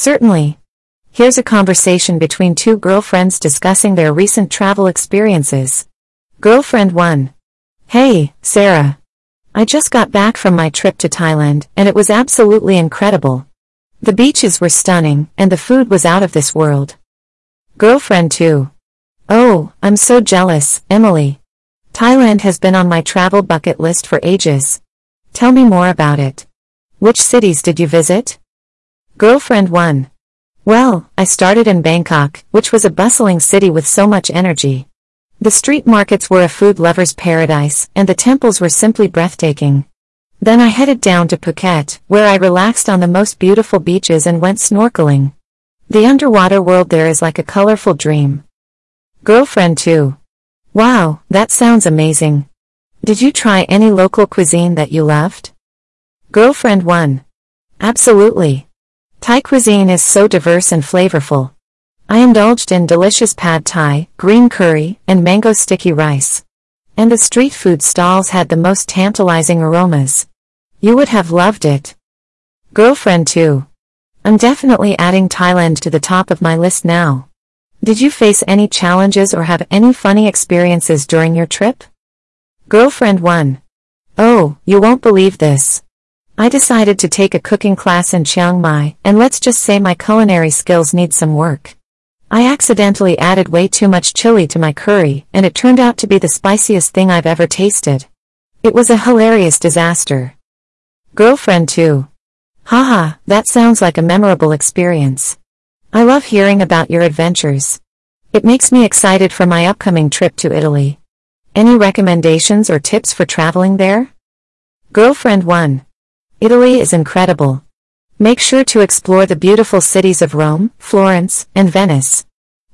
Certainly. Here's a conversation between two girlfriends discussing their recent travel experiences. Girlfriend 1. Hey, Sarah. I just got back from my trip to Thailand, and it was absolutely incredible. The beaches were stunning, and the food was out of this world. Girlfriend 2. Oh, I'm so jealous, Emily. Thailand has been on my travel bucket list for ages. Tell me more about it. Which cities did you visit? Girlfriend 1. Well, I started in Bangkok, which was a bustling city with so much energy. The street markets were a food lover's paradise, and the temples were simply breathtaking. Then I headed down to Phuket, where I relaxed on the most beautiful beaches and went snorkeling. The underwater world there is like a colorful dream. Girlfriend 2. Wow, that sounds amazing. Did you try any local cuisine that you loved? Girlfriend 1. Absolutely. Thai cuisine is so diverse and flavorful. I indulged in delicious pad thai, green curry, and mango sticky rice. And the street food stalls had the most tantalizing aromas. You would have loved it. Girlfriend 2. I'm definitely adding Thailand to the top of my list now. Did you face any challenges or have any funny experiences during your trip? Girlfriend 1. Oh, you won't believe this. I decided to take a cooking class in Chiang Mai, and let's just say my culinary skills need some work. I accidentally added way too much chili to my curry, and it turned out to be the spiciest thing I've ever tasted. It was a hilarious disaster. Girlfriend 2. Haha, that sounds like a memorable experience. I love hearing about your adventures. It makes me excited for my upcoming trip to Italy. Any recommendations or tips for traveling there? Girlfriend 1. Italy is incredible. Make sure to explore the beautiful cities of Rome, Florence, and Venice.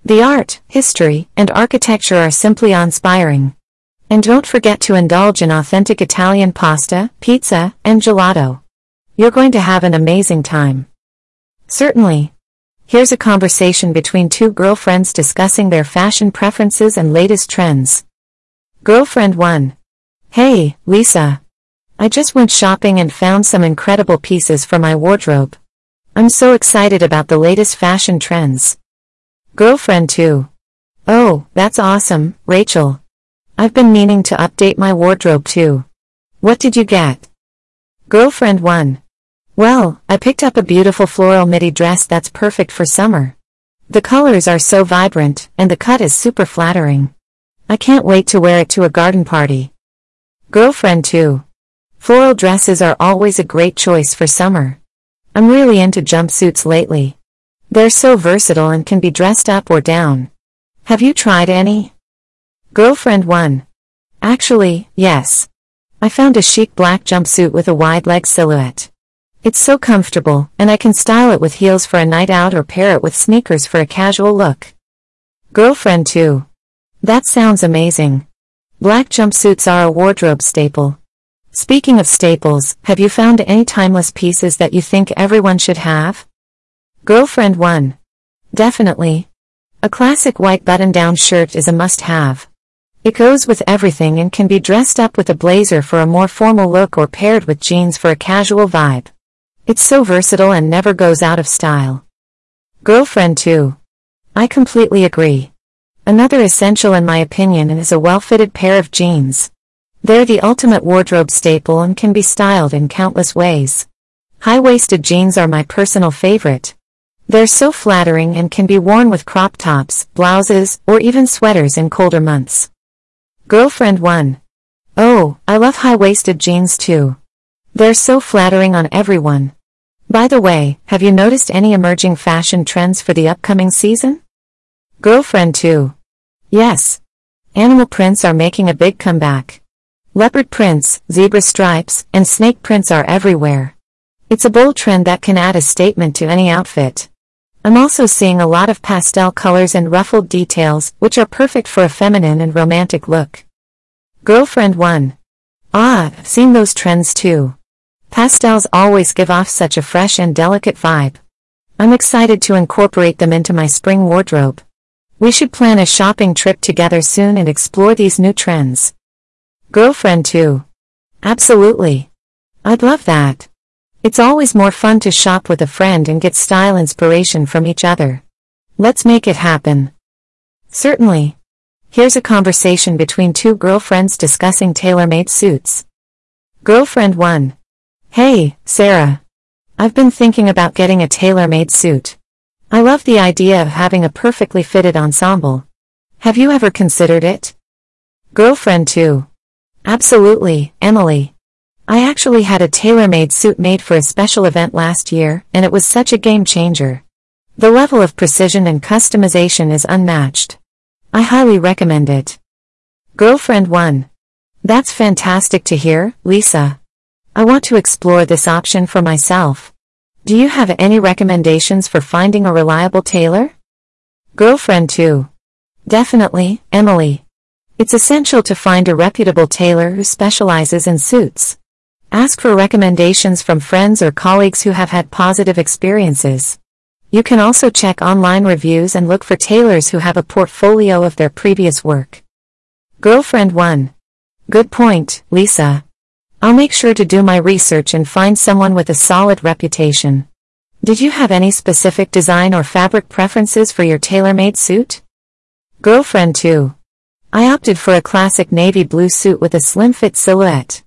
The art, history, and architecture are simply inspiring. And don't forget to indulge in authentic Italian pasta, pizza, and gelato. You're going to have an amazing time. Certainly, Here's a conversation between two girlfriends discussing their fashion preferences and latest trends. Girlfriend 1. Hey, Lisa. I just went shopping and found some incredible pieces for my wardrobe. I'm so excited about the latest fashion trends. Girlfriend 2. Oh, that's awesome, Rachel. I've been meaning to update my wardrobe too. What did you get? Girlfriend 1. Well, I picked up a beautiful floral midi dress that's perfect for summer. The colors are so vibrant, and the cut is super flattering. I can't wait to wear it to a garden party. Girlfriend 2. Floral dresses are always a great choice for summer. I'm really into jumpsuits lately. They're so versatile and can be dressed up or down. Have you tried any? Girlfriend 1. Actually, yes. I found a chic black jumpsuit with a wide leg silhouette. It's so comfortable, and I can style it with heels for a night out or pair it with sneakers for a casual look. Girlfriend 2. That sounds amazing. Black jumpsuits are a wardrobe staple. Speaking of staples, have you found any timeless pieces that you think everyone should have? Girlfriend 1. Definitely. A classic white button-down shirt is a must-have. It goes with everything and can be dressed up with a blazer for a more formal look or paired with jeans for a casual vibe. It's so versatile and never goes out of style. Girlfriend 2. I completely agree. Another essential in my opinion is a well-fitted pair of jeans. They're the ultimate wardrobe staple and can be styled in countless ways. High-waisted jeans are my personal favorite. They're so flattering and can be worn with crop tops, blouses, or even sweaters in colder months. Girlfriend 1. Oh, I love high-waisted jeans too. They're so flattering on everyone. By the way, have you noticed any emerging fashion trends for the upcoming season? Girlfriend 2. Yes. Animal prints are making a big comeback. Leopard prints, zebra stripes, and snake prints are everywhere. It's a bold trend that can add a statement to any outfit. I'm also seeing a lot of pastel colors and ruffled details, which are perfect for a feminine and romantic look. Girlfriend 1. Ah, I've seen those trends too. Pastels always give off such a fresh and delicate vibe. I'm excited to incorporate them into my spring wardrobe. We should plan a shopping trip together soon and explore these new trends. Girlfriend 2. Absolutely. I'd love that. It's always more fun to shop with a friend and get style inspiration from each other. Let's make it happen. Certainly. Here's a conversation between two girlfriends discussing tailor-made suits. Girlfriend 1. Hey, Sarah. I've been thinking about getting a tailor-made suit. I love the idea of having a perfectly fitted ensemble. Have you ever considered it? Girlfriend 2. Absolutely, Emily. I actually had a tailor-made suit made for a special event last year, and it was such a game changer. The level of precision and customization is unmatched. I highly recommend it. Girlfriend 1. That's fantastic to hear, Lisa. I want to explore this option for myself. Do you have any recommendations for finding a reliable tailor? Girlfriend 2. Definitely, Emily. It's essential to find a reputable tailor who specializes in suits. Ask for recommendations from friends or colleagues who have had positive experiences. You can also check online reviews and look for tailors who have a portfolio of their previous work. Girlfriend 1. Good point, Lisa. I'll make sure to do my research and find someone with a solid reputation. Did you have any specific design or fabric preferences for your tailor-made suit? Girlfriend 2. I opted for a classic navy blue suit with a slim fit silhouette.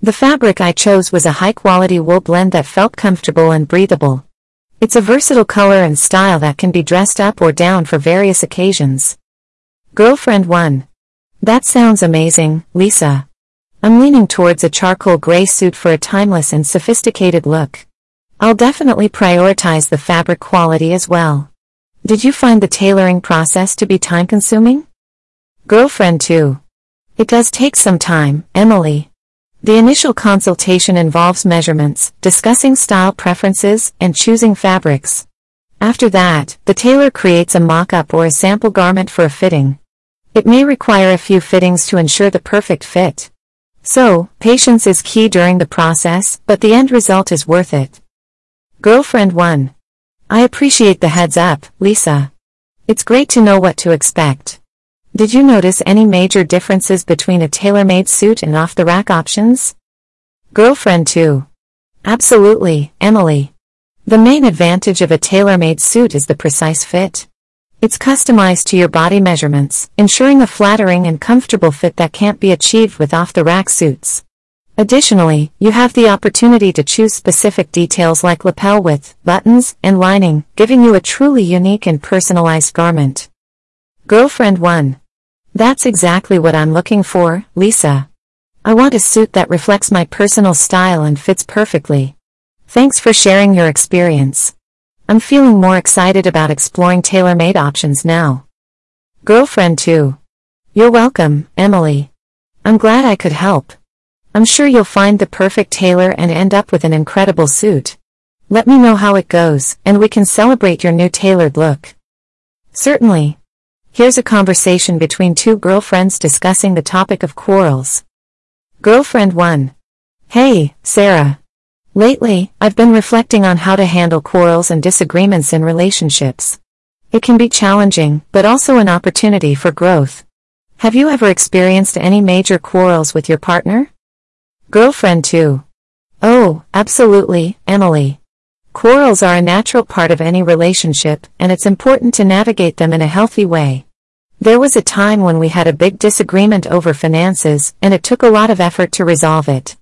The fabric I chose was a high-quality wool blend that felt comfortable and breathable. It's a versatile color and style that can be dressed up or down for various occasions. Girlfriend 1. That sounds amazing, Lisa. I'm leaning towards a charcoal gray suit for a timeless and sophisticated look. I'll definitely prioritize the fabric quality as well. Did you find the tailoring process to be time-consuming? Girlfriend 2. It does take some time, Emily. The initial consultation involves measurements, discussing style preferences, and choosing fabrics. After that, the tailor creates a mock-up or a sample garment for a fitting. It may require a few fittings to ensure the perfect fit. So, patience is key during the process, but the end result is worth it. Girlfriend 1. I appreciate the heads up, Lisa. It's great to know what to expect. Did you notice any major differences between a tailor-made suit and off-the-rack options? Girlfriend 2. Absolutely, Emily. The main advantage of a tailor-made suit is the precise fit. It's customized to your body measurements, ensuring a flattering and comfortable fit that can't be achieved with off-the-rack suits. Additionally, you have the opportunity to choose specific details like lapel width, buttons, and lining, giving you a truly unique and personalized garment. Girlfriend 1. That's exactly what I'm looking for, Lisa. I want a suit that reflects my personal style and fits perfectly. Thanks for sharing your experience. I'm feeling more excited about exploring tailor-made options now. Girlfriend 2. You're welcome, Emily. I'm glad I could help. I'm sure you'll find the perfect tailor and end up with an incredible suit. Let me know how it goes, and we can celebrate your new tailored look. Certainly. Here's a conversation between two girlfriends discussing the topic of quarrels. Girlfriend 1. Hey, Sarah. Lately, I've been reflecting on how to handle quarrels and disagreements in relationships. It can be challenging, but also an opportunity for growth. Have you ever experienced any major quarrels with your partner? Girlfriend 2. Oh, absolutely, Emily. Quarrels are a natural part of any relationship, and it's important to navigate them in a healthy way. There was a time when we had a big disagreement over finances, and it took a lot of effort to resolve it.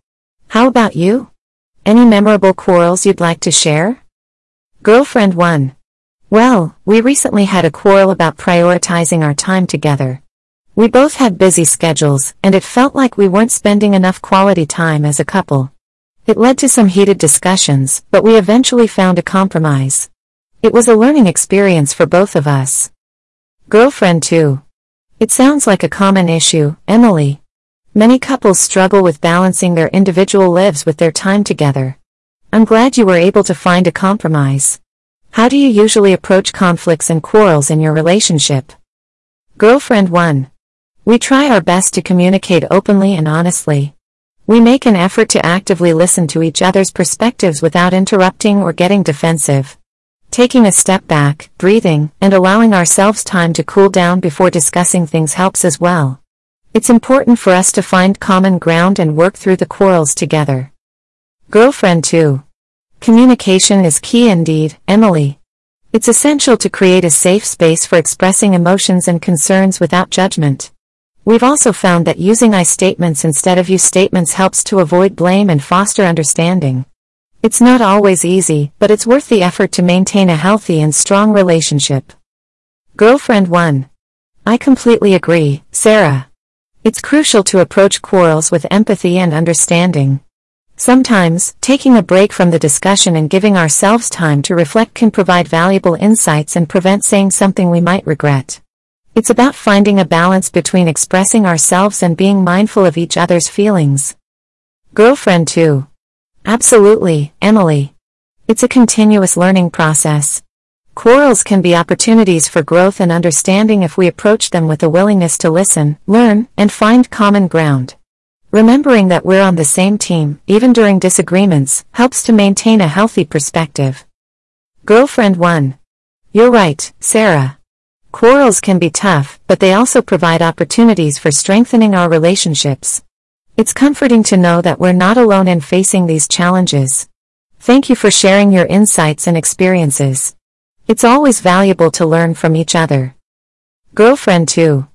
How about you? Any memorable quarrels you'd like to share? Girlfriend 1. Well, we recently had a quarrel about prioritizing our time together. We both had busy schedules, and it felt like we weren't spending enough quality time as a couple. It led to some heated discussions, but we eventually found a compromise. It was a learning experience for both of us. Girlfriend 2. It sounds like a common issue, Emily. Many couples struggle with balancing their individual lives with their time together. I'm glad you were able to find a compromise. How do you usually approach conflicts and quarrels in your relationship? Girlfriend 1. We try our best to communicate openly and honestly. We make an effort to actively listen to each other's perspectives without interrupting or getting defensive. Taking a step back, breathing, and allowing ourselves time to cool down before discussing things helps as well. It's important for us to find common ground and work through the quarrels together. Girlfriend 2. Communication is key indeed, Emily. It's essential to create a safe space for expressing emotions and concerns without judgment. We've also found that using I statements instead of you statements helps to avoid blame and foster understanding. It's not always easy, but it's worth the effort to maintain a healthy and strong relationship. Girlfriend 1. I completely agree, Sarah. It's crucial to approach quarrels with empathy and understanding. Sometimes, taking a break from the discussion and giving ourselves time to reflect can provide valuable insights and prevent saying something we might regret. It's about finding a balance between expressing ourselves and being mindful of each other's feelings. Girlfriend 2. Absolutely, Emily. It's a continuous learning process. Quarrels can be opportunities for growth and understanding if we approach them with a willingness to listen, learn, and find common ground. Remembering that we're on the same team, even during disagreements, helps to maintain a healthy perspective. Girlfriend 1. You're right, Sarah. Quarrels can be tough, but they also provide opportunities for strengthening our relationships. It's comforting to know that we're not alone in facing these challenges. Thank you for sharing your insights and experiences. It's always valuable to learn from each other. Girlfriend 2.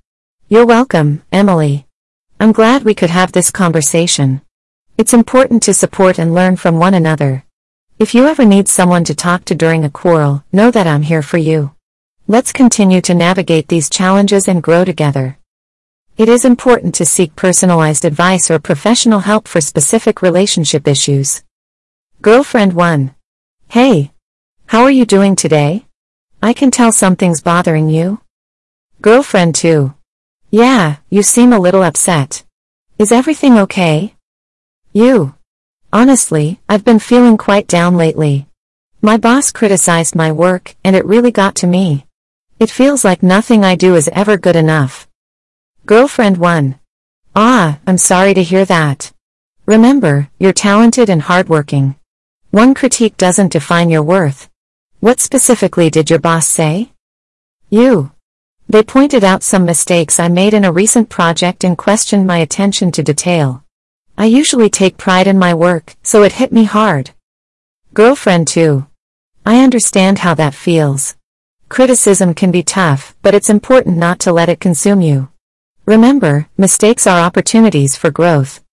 You're welcome, Emily. I'm glad we could have this conversation. It's important to support and learn from one another. If you ever need someone to talk to during a quarrel, know that I'm here for you. Let's continue to navigate these challenges and grow together. It is important to seek personalized advice or professional help for specific relationship issues. Girlfriend 1. Hey. How are you doing today? I can tell something's bothering you. Girlfriend 2. Yeah, you seem a little upset. Is everything okay? You. Honestly, I've been feeling quite down lately. My boss criticized my work, and it really got to me. It feels like nothing I do is ever good enough. Girlfriend 1. Ah, I'm sorry to hear that. Remember, you're talented and hardworking. One critique doesn't define your worth. What specifically did your boss say? You. They pointed out some mistakes I made in a recent project and questioned my attention to detail. I usually take pride in my work, so it hit me hard. Girlfriend 2. I understand how that feels. Criticism can be tough, but it's important not to let it consume you. Remember, mistakes are opportunities for growth.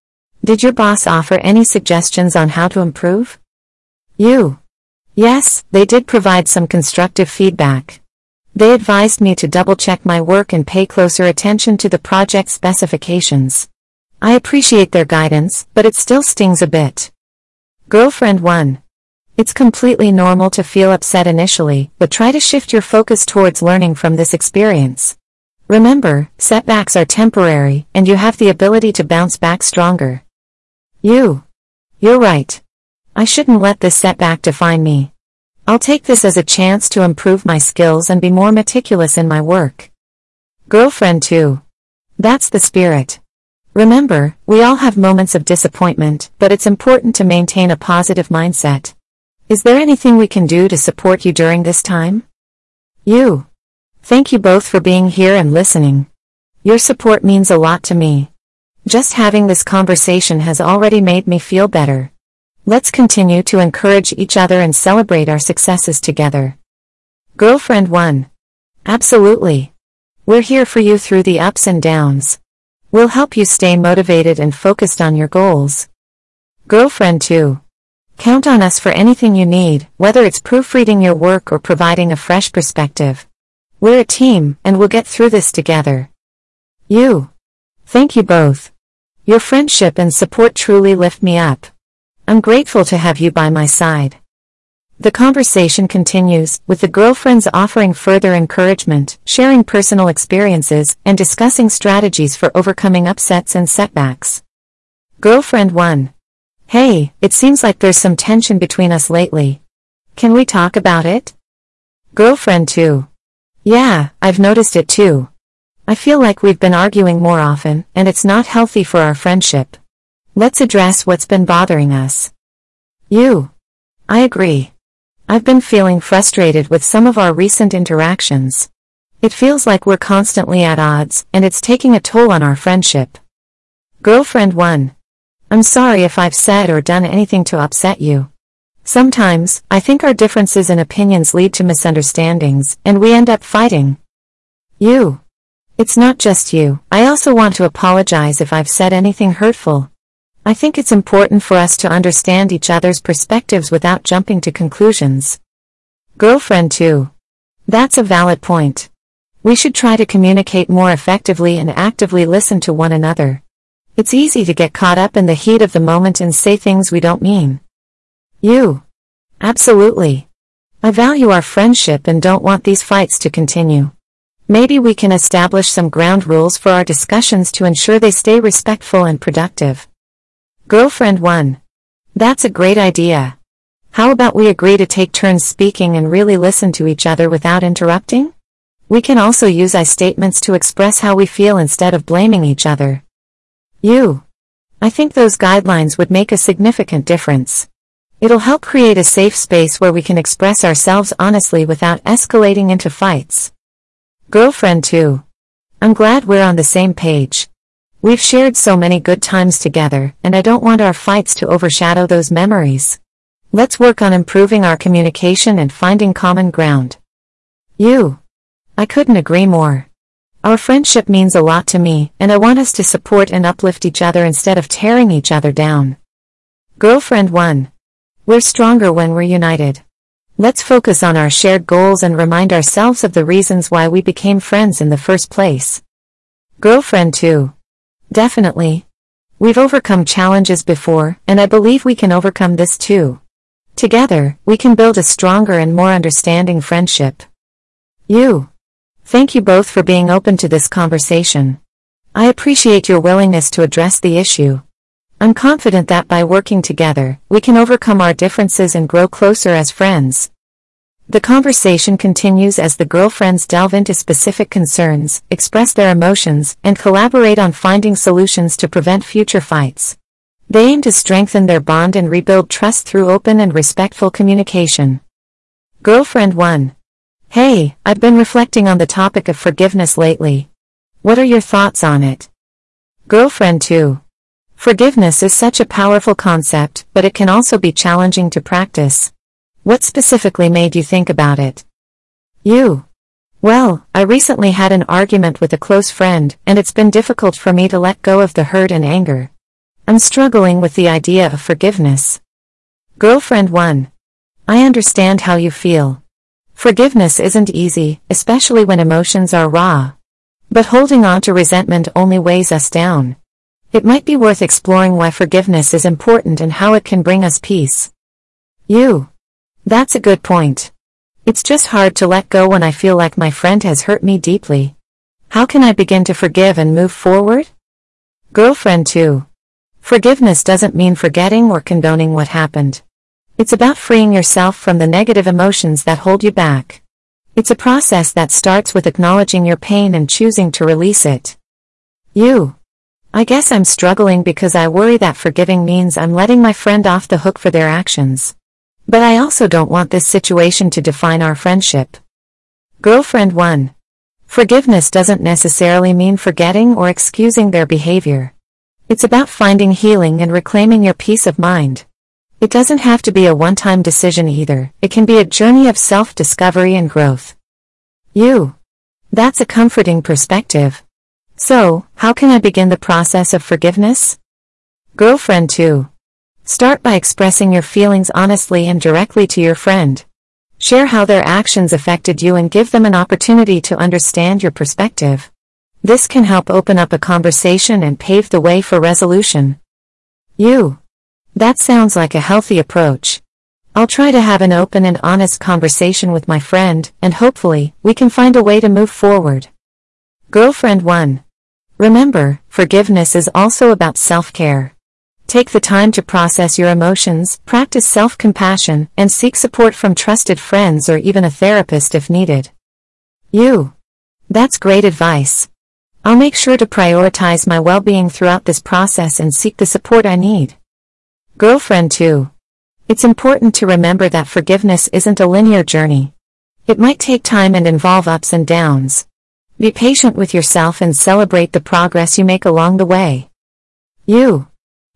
Did your boss offer any suggestions on how to improve? You. Yes, they did provide some constructive feedback. They advised me to double-check my work and pay closer attention to the project specifications. I appreciate their guidance, but it still stings a bit. Girlfriend 1. It's completely normal to feel upset initially, but try to shift your focus towards learning from this experience. Remember, setbacks are temporary, and you have the ability to bounce back stronger. You. You're right. I shouldn't let this setback define me. I'll take this as a chance to improve my skills and be more meticulous in my work. Girlfriend 2. That's the spirit. Remember, we all have moments of disappointment, but it's important to maintain a positive mindset. Is there anything we can do to support you during this time? You. Thank you both for being here and listening. Your support means a lot to me. Just having this conversation has already made me feel better. Let's continue to encourage each other and celebrate our successes together. Girlfriend 1. Absolutely. We're here for you through the ups and downs. We'll help you stay motivated and focused on your goals. Girlfriend 2. Count on us for anything you need, whether it's proofreading your work or providing a fresh perspective. We're a team, and we'll get through this together. You. Thank you both. Your friendship and support truly lift me up. I'm grateful to have you by my side. The conversation continues, with the girlfriends offering further encouragement, sharing personal experiences, and discussing strategies for overcoming upsets and setbacks. Girlfriend 1. Hey, it seems like there's some tension between us lately. Can we talk about it? Girlfriend 2. Yeah, I've noticed it too. I feel like we've been arguing more often, and it's not healthy for our friendship. Let's address what's been bothering us. You. I agree. I've been feeling frustrated with some of our recent interactions. It feels like we're constantly at odds, and it's taking a toll on our friendship. Girlfriend 1. I'm sorry if I've said or done anything to upset you. Sometimes, I think our differences in opinions lead to misunderstandings, and we end up fighting. You. It's not just you, I also want to apologize if I've said anything hurtful. I think it's important for us to understand each other's perspectives without jumping to conclusions. Girlfriend 2. That's a valid point. We should try to communicate more effectively and actively listen to one another. It's easy to get caught up in the heat of the moment and say things we don't mean. You. Absolutely. I value our friendship and don't want these fights to continue. Maybe we can establish some ground rules for our discussions to ensure they stay respectful and productive. Girlfriend 1. That's a great idea. How about we agree to take turns speaking and really listen to each other without interrupting? We can also use I statements to express how we feel instead of blaming each other. You. I think those guidelines would make a significant difference. It'll help create a safe space where we can express ourselves honestly without escalating into fights. Girlfriend 2. I'm glad we're on the same page. We've shared so many good times together, and I don't want our fights to overshadow those memories. Let's work on improving our communication and finding common ground. You. I couldn't agree more. Our friendship means a lot to me, and I want us to support and uplift each other instead of tearing each other down. Girlfriend 1. We're stronger when we're united. Let's focus on our shared goals and remind ourselves of the reasons why we became friends in the first place. Girlfriend 2. Definitely. We've overcome challenges before, and I believe we can overcome this too. Together, we can build a stronger and more understanding friendship. You. Thank you both for being open to this conversation. I appreciate your willingness to address the issue. I'm confident that by working together, we can overcome our differences and grow closer as friends. The conversation continues as the girlfriends delve into specific concerns, express their emotions, and collaborate on finding solutions to prevent future fights. They aim to strengthen their bond and rebuild trust through open and respectful communication. Girlfriend 1. Hey, I've been reflecting on the topic of forgiveness lately. What are your thoughts on it? Girlfriend 2. Forgiveness is such a powerful concept, but it can also be challenging to practice. What specifically made you think about it? You. Well, I recently had an argument with a close friend, and it's been difficult for me to let go of the hurt and anger. I'm struggling with the idea of forgiveness. Girlfriend 1. I understand how you feel. Forgiveness isn't easy, especially when emotions are raw. But holding on to resentment only weighs us down. It might be worth exploring why forgiveness is important and how it can bring us peace. You. That's a good point. It's just hard to let go when I feel like my friend has hurt me deeply. How can I begin to forgive and move forward? Girlfriend 2. Forgiveness doesn't mean forgetting or condoning what happened. It's about freeing yourself from the negative emotions that hold you back. It's a process that starts with acknowledging your pain and choosing to release it. You. I guess I'm struggling because I worry that forgiving means I'm letting my friend off the hook for their actions. But I also don't want this situation to define our friendship. Girlfriend 1. Forgiveness doesn't necessarily mean forgetting or excusing their behavior. It's about finding healing and reclaiming your peace of mind. It doesn't have to be a one-time decision either, it can be a journey of self-discovery and growth. You. That's a comforting perspective. So, how can I begin the process of forgiveness? Girlfriend 2. Start by expressing your feelings honestly and directly to your friend. Share how their actions affected you and give them an opportunity to understand your perspective. This can help open up a conversation and pave the way for resolution. You. That sounds like a healthy approach. I'll try to have an open and honest conversation with my friend, and hopefully, we can find a way to move forward. Girlfriend 1. Remember, forgiveness is also about self-care. Take the time to process your emotions, practice self-compassion, and seek support from trusted friends or even a therapist if needed. You. That's great advice. I'll make sure to prioritize my well-being throughout this process and seek the support I need. Girlfriend 2. It's important to remember that forgiveness isn't a linear journey. It might take time and involve ups and downs. Be patient with yourself and celebrate the progress you make along the way. You.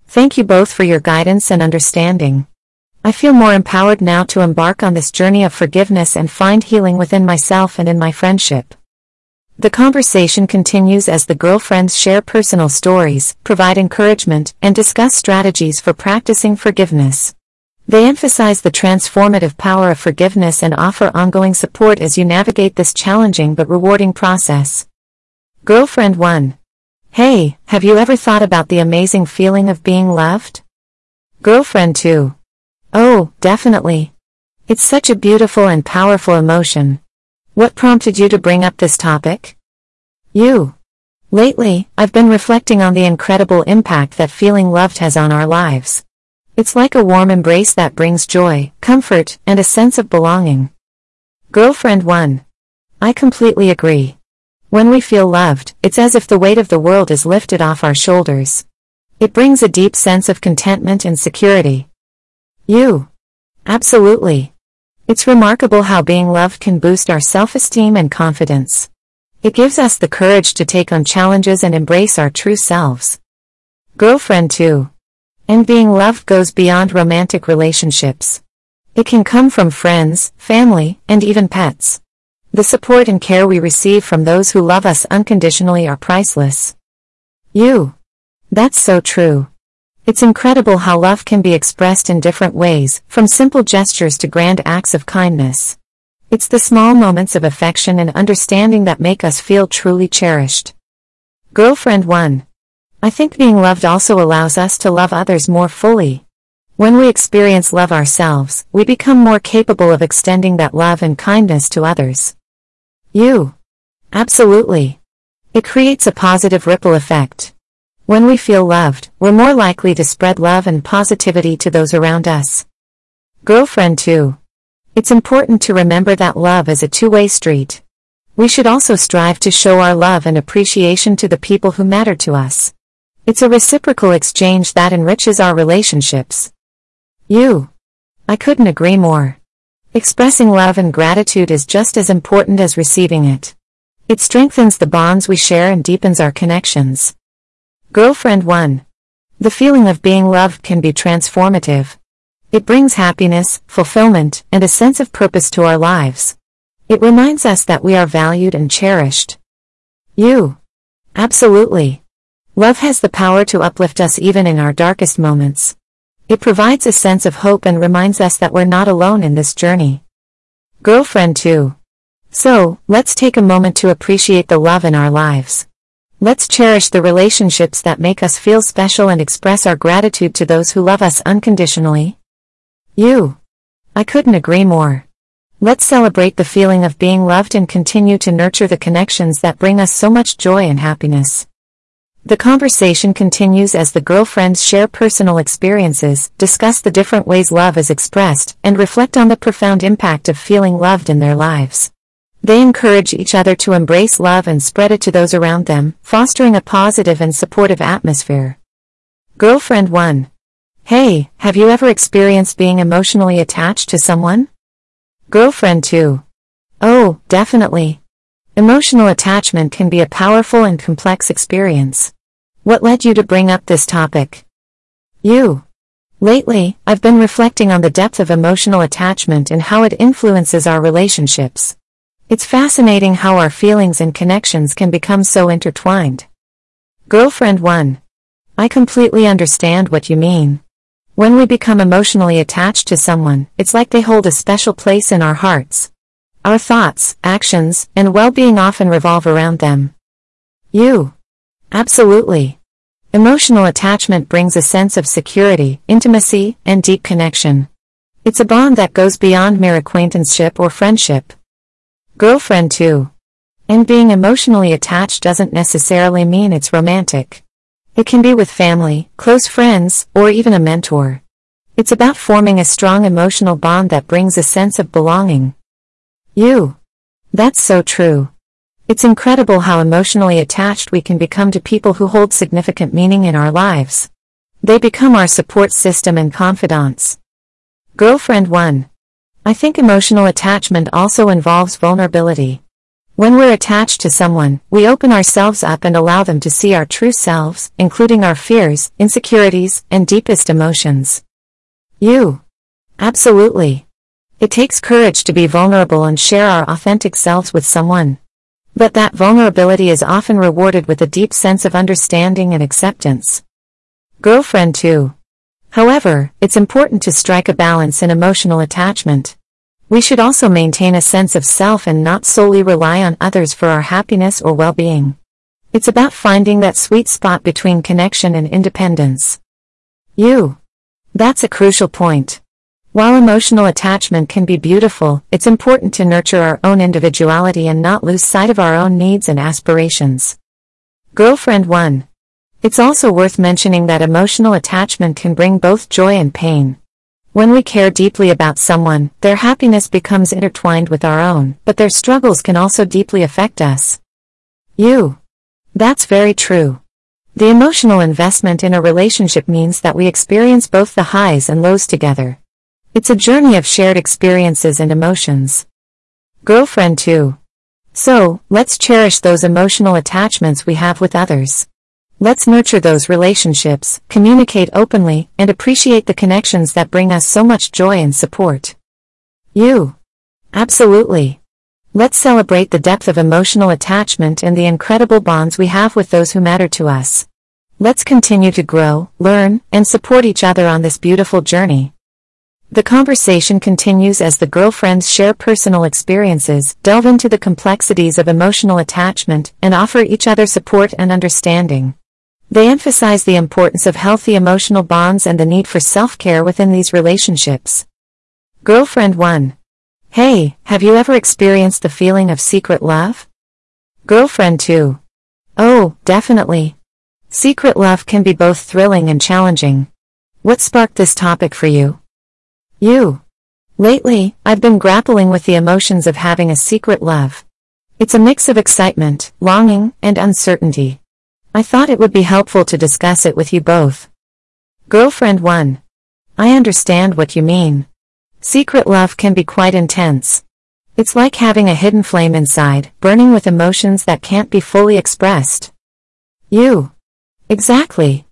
Thank you both for your guidance and understanding. I feel more empowered now to embark on this journey of forgiveness and find healing within myself and in my friendship. The conversation continues as the girlfriends share personal stories, provide encouragement, and discuss strategies for practicing forgiveness. They emphasize the transformative power of forgiveness and offer ongoing support as you navigate this challenging but rewarding process. Girlfriend 1. Hey, have you ever thought about the amazing feeling of being loved? Girlfriend 2. Oh, definitely. It's such a beautiful and powerful emotion. What prompted you to bring up this topic? You. Lately, I've been reflecting on the incredible impact that feeling loved has on our lives. It's like a warm embrace that brings joy, comfort, and a sense of belonging. Girlfriend 1. I completely agree. When we feel loved, it's as if the weight of the world is lifted off our shoulders. It brings a deep sense of contentment and security. You. Absolutely. It's remarkable how being loved can boost our self-esteem and confidence. It gives us the courage to take on challenges and embrace our true selves. Girlfriend 2. And being loved goes beyond romantic relationships. It can come from friends, family, and even pets. The support and care we receive from those who love us unconditionally are priceless. You. That's so true. It's incredible how love can be expressed in different ways, from simple gestures to grand acts of kindness. It's the small moments of affection and understanding that make us feel truly cherished. Girlfriend 1. I think being loved also allows us to love others more fully. When we experience love ourselves, we become more capable of extending that love and kindness to others. You. Absolutely. It creates a positive ripple effect. When we feel loved, we're more likely to spread love and positivity to those around us. Girlfriend 2. It's important to remember that love is a two-way street. We should also strive to show our love and appreciation to the people who matter to us. It's a reciprocal exchange that enriches our relationships. You. I couldn't agree more. Expressing love and gratitude is just as important as receiving it. It strengthens the bonds we share and deepens our connections. Girlfriend 1. The feeling of being loved can be transformative. It brings happiness, fulfillment, and a sense of purpose to our lives. It reminds us that we are valued and cherished. You. Absolutely. Love has the power to uplift us even in our darkest moments. It provides a sense of hope and reminds us that we're not alone in this journey. Girlfriend 2. So, let's take a moment to appreciate the love in our lives. Let's cherish the relationships that make us feel special and express our gratitude to those who love us unconditionally. You. I couldn't agree more. Let's celebrate the feeling of being loved and continue to nurture the connections that bring us so much joy and happiness. The conversation continues as the girlfriends share personal experiences, discuss the different ways love is expressed, and reflect on the profound impact of feeling loved in their lives. They encourage each other to embrace love and spread it to those around them, fostering a positive and supportive atmosphere. Girlfriend 1. Hey, have you ever experienced being emotionally attached to someone? Girlfriend 2. Oh, definitely. Emotional attachment can be a powerful and complex experience. What led you to bring up this topic? You. Lately, I've been reflecting on the depth of emotional attachment and how it influences our relationships. It's fascinating how our feelings and connections can become so intertwined. Girlfriend 1. I completely understand what you mean. When we become emotionally attached to someone, it's like they hold a special place in our hearts. Our thoughts, actions, and well-being often revolve around them. You. Absolutely. Emotional attachment brings a sense of security, intimacy, and deep connection. It's a bond that goes beyond mere acquaintanceship or friendship. Girlfriend 2. And being emotionally attached doesn't necessarily mean it's romantic. It can be with family, close friends, or even a mentor. It's about forming a strong emotional bond that brings a sense of belonging. You. That's so true. It's incredible how emotionally attached we can become to people who hold significant meaning in our lives. They become our support system and confidants. Girlfriend 1. I think emotional attachment also involves vulnerability. When we're attached to someone, we open ourselves up and allow them to see our true selves, including our fears, insecurities, and deepest emotions. You. Absolutely. It takes courage to be vulnerable and share our authentic selves with someone. But that vulnerability is often rewarded with a deep sense of understanding and acceptance. Girlfriend 2. However, it's important to strike a balance in emotional attachment. We should also maintain a sense of self and not solely rely on others for our happiness or well-being. It's about finding that sweet spot between connection and independence. You. That's a crucial point. While emotional attachment can be beautiful, it's important to nurture our own individuality and not lose sight of our own needs and aspirations. Girlfriend 1. It's also worth mentioning that emotional attachment can bring both joy and pain. When we care deeply about someone, their happiness becomes intertwined with our own, but their struggles can also deeply affect us. You. That's very true. The emotional investment in a relationship means that we experience both the highs and lows together. It's a journey of shared experiences and emotions. Girlfriend 2. So, let's cherish those emotional attachments we have with others. Let's nurture those relationships, communicate openly, and appreciate the connections that bring us so much joy and support. You. Absolutely. Let's celebrate the depth of emotional attachment and the incredible bonds we have with those who matter to us. Let's continue to grow, learn, and support each other on this beautiful journey. The conversation continues as the girlfriends share personal experiences, delve into the complexities of emotional attachment, and offer each other support and understanding. They emphasize the importance of healthy emotional bonds and the need for self-care within these relationships. Girlfriend 1. Hey, have you ever experienced the feeling of secret love? Girlfriend 2. Oh, definitely. Secret love can be both thrilling and challenging. What sparked this topic for you? You. Lately, I've been grappling with the emotions of having a secret love. It's a mix of excitement, longing, and uncertainty. I thought it would be helpful to discuss it with you both. Girlfriend 1. I understand what you mean. Secret love can be quite intense. It's like having a hidden flame inside, burning with emotions that can't be fully expressed. You. Exactly.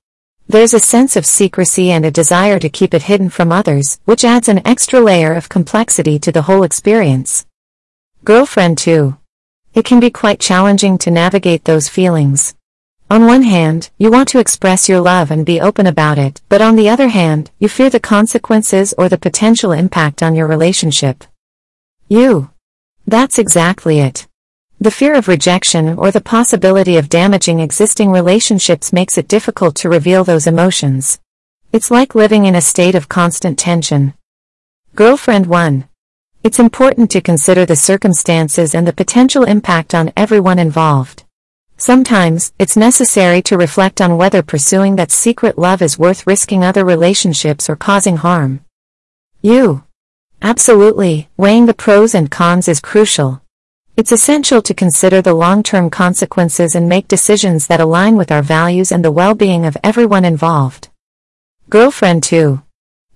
There's a sense of secrecy and a desire to keep it hidden from others, which adds an extra layer of complexity to the whole experience. Girlfriend 2. It can be quite challenging to navigate those feelings. On one hand, you want to express your love and be open about it, but on the other hand, you fear the consequences or the potential impact on your relationship. You. That's exactly it. The fear of rejection or the possibility of damaging existing relationships makes it difficult to reveal those emotions. It's like living in a state of constant tension. Girlfriend 1. It's important to consider the circumstances and the potential impact on everyone involved. Sometimes, it's necessary to reflect on whether pursuing that secret love is worth risking other relationships or causing harm. You. Absolutely, weighing the pros and cons is crucial. It's essential to consider the long-term consequences and make decisions that align with our values and the well-being of everyone involved. Girlfriend 2.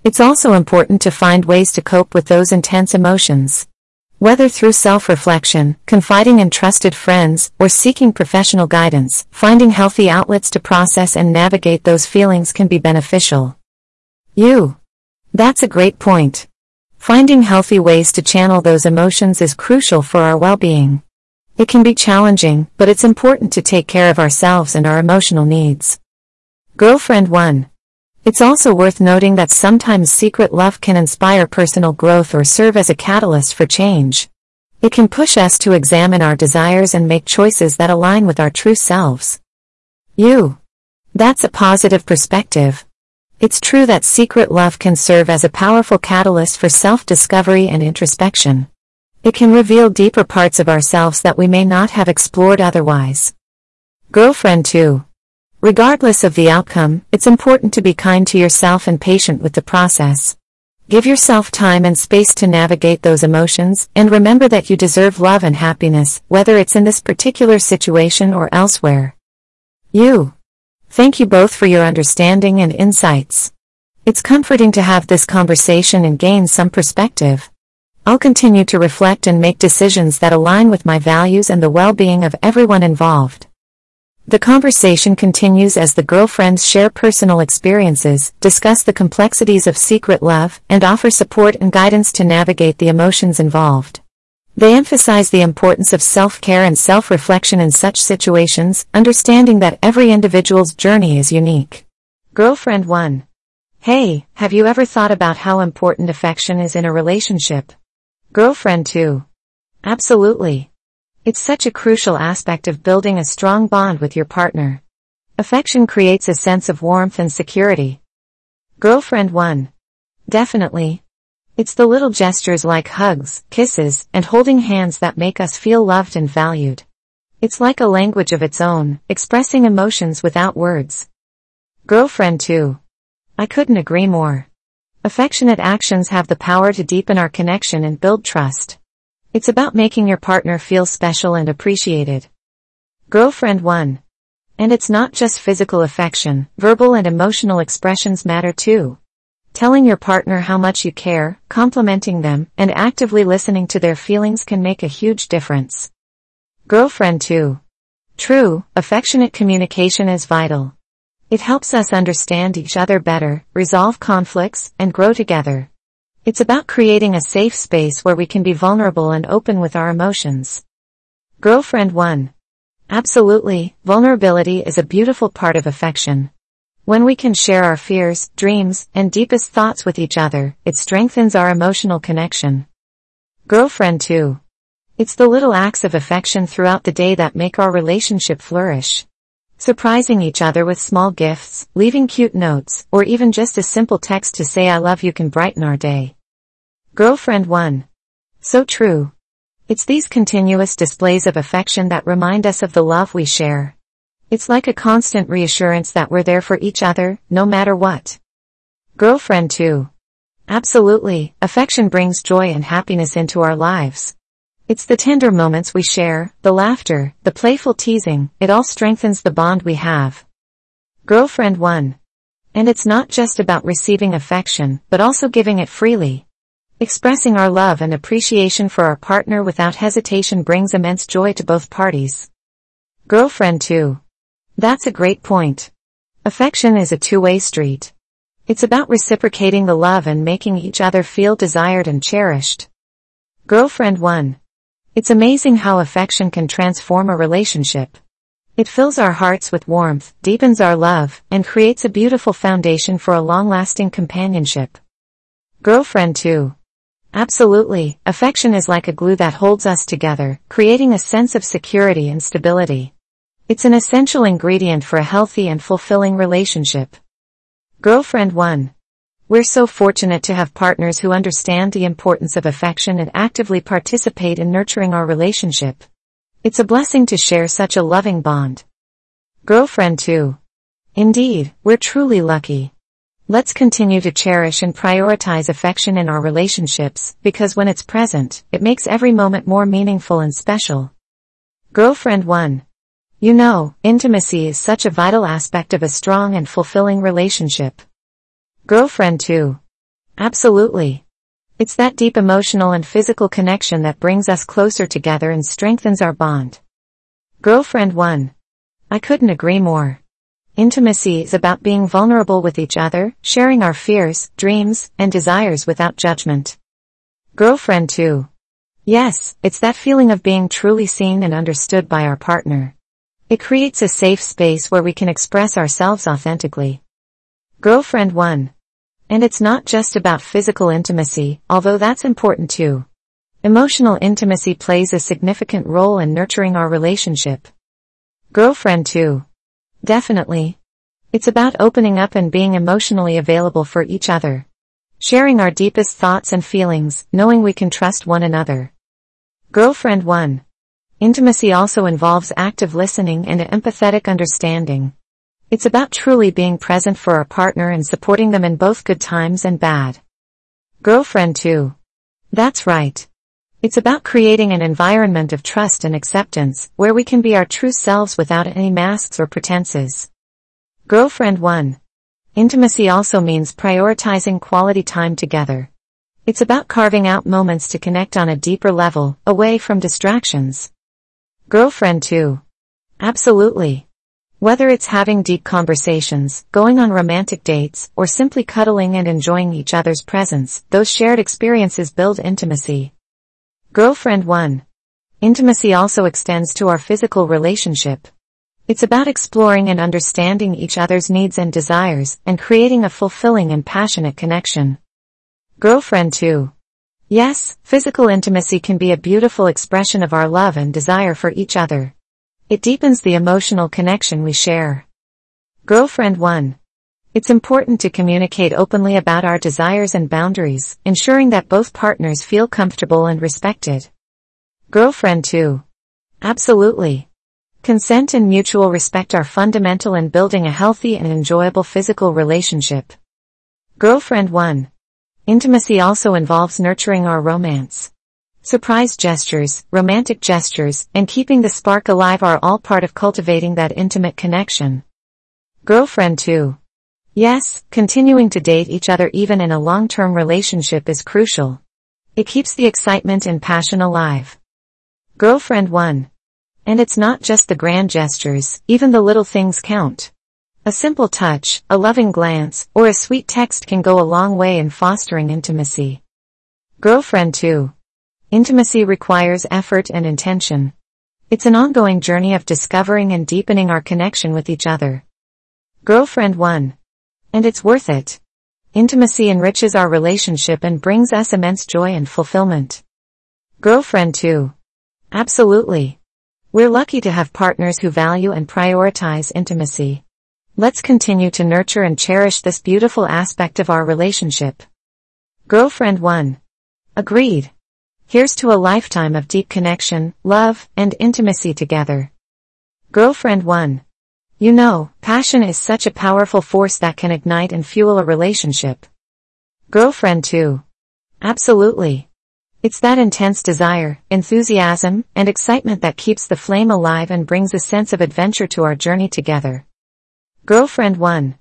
It's also important to find ways to cope with those intense emotions. Whether through self-reflection, confiding in trusted friends, or seeking professional guidance, finding healthy outlets to process and navigate those feelings can be beneficial. You. That's a great point. Finding healthy ways to channel those emotions is crucial for our well-being. It can be challenging, but it's important to take care of ourselves and our emotional needs. Girlfriend 1. It's also worth noting that sometimes secret love can inspire personal growth or serve as a catalyst for change. It can push us to examine our desires and make choices that align with our true selves. You. That's a positive perspective. It's true that secret love can serve as a powerful catalyst for self-discovery and introspection. It can reveal deeper parts of ourselves that we may not have explored otherwise. Girlfriend 2. Regardless of the outcome, it's important to be kind to yourself and patient with the process. Give yourself time and space to navigate those emotions, and remember that you deserve love and happiness, whether it's in this particular situation or elsewhere. You. Thank you both for your understanding and insights. It's comforting to have this conversation and gain some perspective. I'll continue to reflect and make decisions that align with my values and the well-being of everyone involved. The conversation continues as the girlfriends share personal experiences, discuss the complexities of secret love, and offer support and guidance to navigate the emotions involved. They emphasize the importance of self-care and self-reflection in such situations, understanding that every individual's journey is unique. Girlfriend 1. Hey, have you ever thought about how important affection is in a relationship? Girlfriend 2. Absolutely. It's such a crucial aspect of building a strong bond with your partner. Affection creates a sense of warmth and security. Girlfriend 1. Definitely. It's the little gestures like hugs, kisses, and holding hands that make us feel loved and valued. It's like a language of its own, expressing emotions without words. Girlfriend 2. I couldn't agree more. Affectionate actions have the power to deepen our connection and build trust. It's about making your partner feel special and appreciated. Girlfriend 1. And it's not just physical affection, verbal and emotional expressions matter too. Telling your partner how much you care, complimenting them, and actively listening to their feelings can make a huge difference. Girlfriend 2. True, affectionate communication is vital. It helps us understand each other better, resolve conflicts, and grow together. It's about creating a safe space where we can be vulnerable and open with our emotions. Girlfriend 1. Absolutely, vulnerability is a beautiful part of affection. When we can share our fears, dreams, and deepest thoughts with each other, it strengthens our emotional connection. Girlfriend 2. It's the little acts of affection throughout the day that make our relationship flourish. Surprising each other with small gifts, leaving cute notes, or even just a simple text to say I love you can brighten our day. Girlfriend 1. So true. It's these continuous displays of affection that remind us of the love we share. It's like a constant reassurance that we're there for each other, no matter what. Girlfriend 2. Absolutely, affection brings joy and happiness into our lives. It's the tender moments we share, the laughter, the playful teasing, it all strengthens the bond we have. Girlfriend 1. And it's not just about receiving affection, but also giving it freely. Expressing our love and appreciation for our partner without hesitation brings immense joy to both parties. Girlfriend 2. That's a great point. Affection is a two-way street. It's about reciprocating the love and making each other feel desired and cherished. Girlfriend 1. It's amazing how affection can transform a relationship. It fills our hearts with warmth, deepens our love, and creates a beautiful foundation for a long-lasting companionship. Girlfriend 2. Absolutely, affection is like a glue that holds us together, creating a sense of security and stability. It's an essential ingredient for a healthy and fulfilling relationship. Girlfriend 1. We're so fortunate to have partners who understand the importance of affection and actively participate in nurturing our relationship. It's a blessing to share such a loving bond. Girlfriend 2. Indeed, we're truly lucky. Let's continue to cherish and prioritize affection in our relationships, because when it's present, it makes every moment more meaningful and special. Girlfriend 1. You know, intimacy is such a vital aspect of a strong and fulfilling relationship. Girlfriend 2. Absolutely. It's that deep emotional and physical connection that brings us closer together and strengthens our bond. Girlfriend 1. I couldn't agree more. Intimacy is about being vulnerable with each other, sharing our fears, dreams, and desires without judgment. Girlfriend 2. Yes, it's that feeling of being truly seen and understood by our partner. It creates a safe space where we can express ourselves authentically. Girlfriend 1. And it's not just about physical intimacy, although that's important too. Emotional intimacy plays a significant role in nurturing our relationship. Girlfriend 2. Definitely. It's about opening up and being emotionally available for each other. Sharing our deepest thoughts and feelings, knowing we can trust one another. Girlfriend 1. Intimacy also involves active listening and empathetic understanding. It's about truly being present for our partner and supporting them in both good times and bad. Girlfriend 2. That's right. It's about creating an environment of trust and acceptance, where we can be our true selves without any masks or pretenses. Girlfriend 1. Intimacy also means prioritizing quality time together. It's about carving out moments to connect on a deeper level, away from distractions. Girlfriend 2. Absolutely. Whether it's having deep conversations, going on romantic dates, or simply cuddling and enjoying each other's presence, those shared experiences build intimacy. Girlfriend 1. Intimacy also extends to our physical relationship. It's about exploring and understanding each other's needs and desires and creating a fulfilling and passionate connection. Girlfriend 2. Yes, physical intimacy can be a beautiful expression of our love and desire for each other. It deepens the emotional connection we share. Girlfriend 1. It's important to communicate openly about our desires and boundaries, ensuring that both partners feel comfortable and respected. Girlfriend 2. Absolutely. Consent and mutual respect are fundamental in building a healthy and enjoyable physical relationship. Girlfriend 1. Intimacy also involves nurturing our romance. Surprise gestures, romantic gestures, and keeping the spark alive are all part of cultivating that intimate connection. Girlfriend 2. Yes, continuing to date each other even in a long-term relationship is crucial. It keeps the excitement and passion alive. Girlfriend 1. And it's not just the grand gestures, even the little things count. A simple touch, a loving glance, or a sweet text can go a long way in fostering intimacy. Girlfriend 2. Intimacy requires effort and intention. It's an ongoing journey of discovering and deepening our connection with each other. Girlfriend 1. And it's worth it. Intimacy enriches our relationship and brings us immense joy and fulfillment. Girlfriend 2. Absolutely. We're lucky to have partners who value and prioritize intimacy. Let's continue to nurture and cherish this beautiful aspect of our relationship. Girlfriend 1. Agreed. Here's to a lifetime of deep connection, love, and intimacy together. Girlfriend 1. You know, passion is such a powerful force that can ignite and fuel a relationship. Girlfriend 2. Absolutely. It's that intense desire, enthusiasm, and excitement that keeps the flame alive and brings a sense of adventure to our journey together. Girlfriend 1.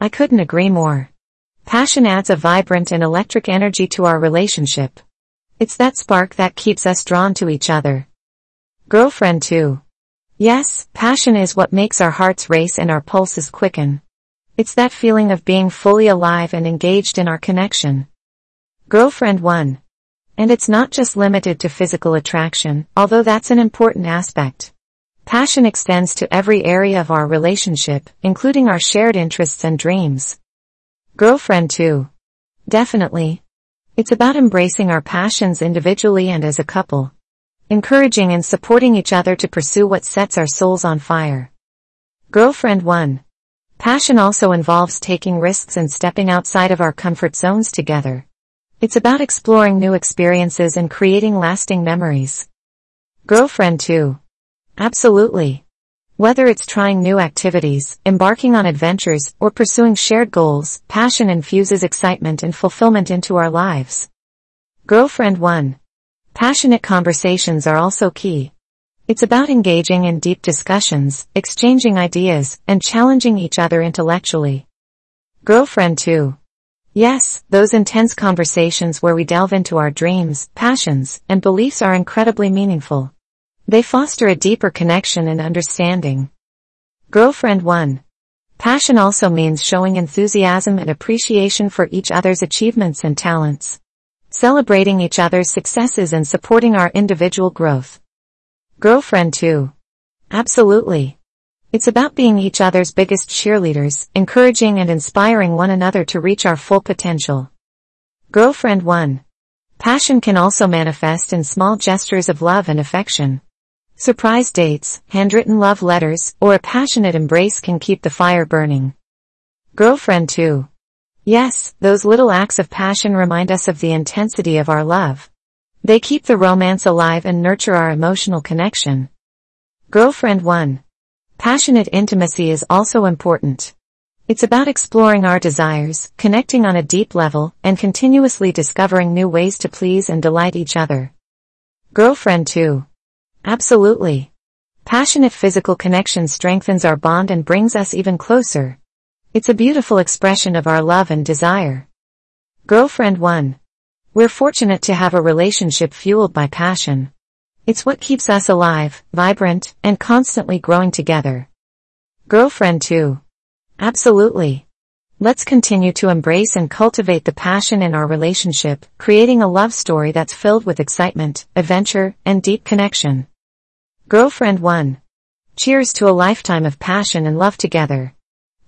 I couldn't agree more. Passion adds a vibrant and electric energy to our relationship. It's that spark that keeps us drawn to each other. Girlfriend 2. Yes, passion is what makes our hearts race and our pulses quicken. It's that feeling of being fully alive and engaged in our connection. Girlfriend 1. And it's not just limited to physical attraction, although that's an important aspect. Passion extends to every area of our relationship, including our shared interests and dreams. Girlfriend 2. Definitely. It's about embracing our passions individually and as a couple. Encouraging and supporting each other to pursue what sets our souls on fire. Girlfriend 1. Passion also involves taking risks and stepping outside of our comfort zones together. It's about exploring new experiences and creating lasting memories. Girlfriend 2. Absolutely. Whether it's trying new activities, embarking on adventures, or pursuing shared goals, passion infuses excitement and fulfillment into our lives. Girlfriend 1. Passionate conversations are also key. It's about engaging in deep discussions, exchanging ideas, and challenging each other intellectually. Girlfriend 2. Yes, those intense conversations where we delve into our dreams, passions, and beliefs are incredibly meaningful. They foster a deeper connection and understanding. Girlfriend 1. Passion also means showing enthusiasm and appreciation for each other's achievements and talents. Celebrating each other's successes and supporting our individual growth. Girlfriend 2. Absolutely. It's about being each other's biggest cheerleaders, encouraging and inspiring one another to reach our full potential. Girlfriend 1. Passion can also manifest in small gestures of love and affection. Surprise dates, handwritten love letters, or a passionate embrace can keep the fire burning. Girlfriend 2. Yes, those little acts of passion remind us of the intensity of our love. They keep the romance alive and nurture our emotional connection. Girlfriend 1. Passionate intimacy is also important. It's about exploring our desires, connecting on a deep level, and continuously discovering new ways to please and delight each other. Girlfriend 2. Absolutely. Passionate physical connection strengthens our bond and brings us even closer. It's a beautiful expression of our love and desire. Girlfriend 1. We're fortunate to have a relationship fueled by passion. It's what keeps us alive, vibrant, and constantly growing together. Girlfriend 2. Absolutely. Let's continue to embrace and cultivate the passion in our relationship, creating a love story that's filled with excitement, adventure, and deep connection. Girlfriend 1. Cheers to a lifetime of passion and love together.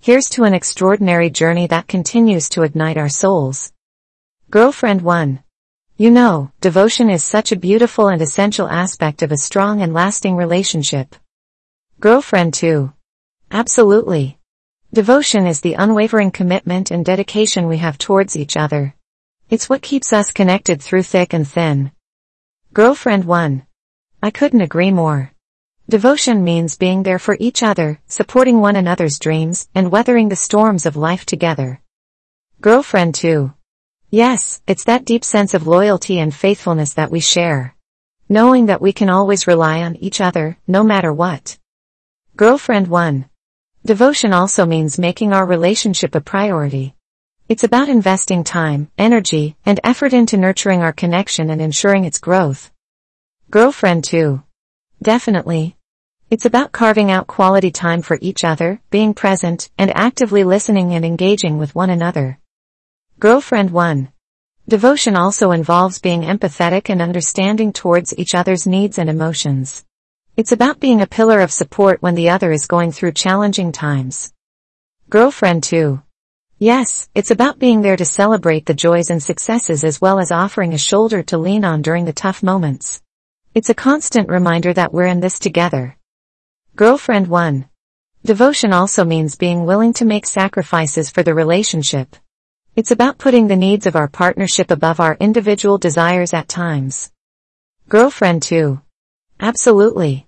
Here's to an extraordinary journey that continues to ignite our souls. Girlfriend 1. You know, devotion is such a beautiful and essential aspect of a strong and lasting relationship. Girlfriend 2. Absolutely. Devotion is the unwavering commitment and dedication we have towards each other. It's what keeps us connected through thick and thin. Girlfriend 1. I couldn't agree more. Devotion means being there for each other, supporting one another's dreams, and weathering the storms of life together. Girlfriend 2. Yes, it's that deep sense of loyalty and faithfulness that we share. Knowing that we can always rely on each other, no matter what. Girlfriend 1. Devotion also means making our relationship a priority. It's about investing time, energy, and effort into nurturing our connection and ensuring its growth. Girlfriend 2. Definitely. It's about carving out quality time for each other, being present, and actively listening and engaging with one another. Girlfriend 1. Devotion also involves being empathetic and understanding towards each other's needs and emotions. It's about being a pillar of support when the other is going through challenging times. Girlfriend 2. Yes, it's about being there to celebrate the joys and successes as well as offering a shoulder to lean on during the tough moments. It's a constant reminder that we're in this together. Girlfriend 1. Devotion also means being willing to make sacrifices for the relationship. It's about putting the needs of our partnership above our individual desires at times. Girlfriend 2. Absolutely.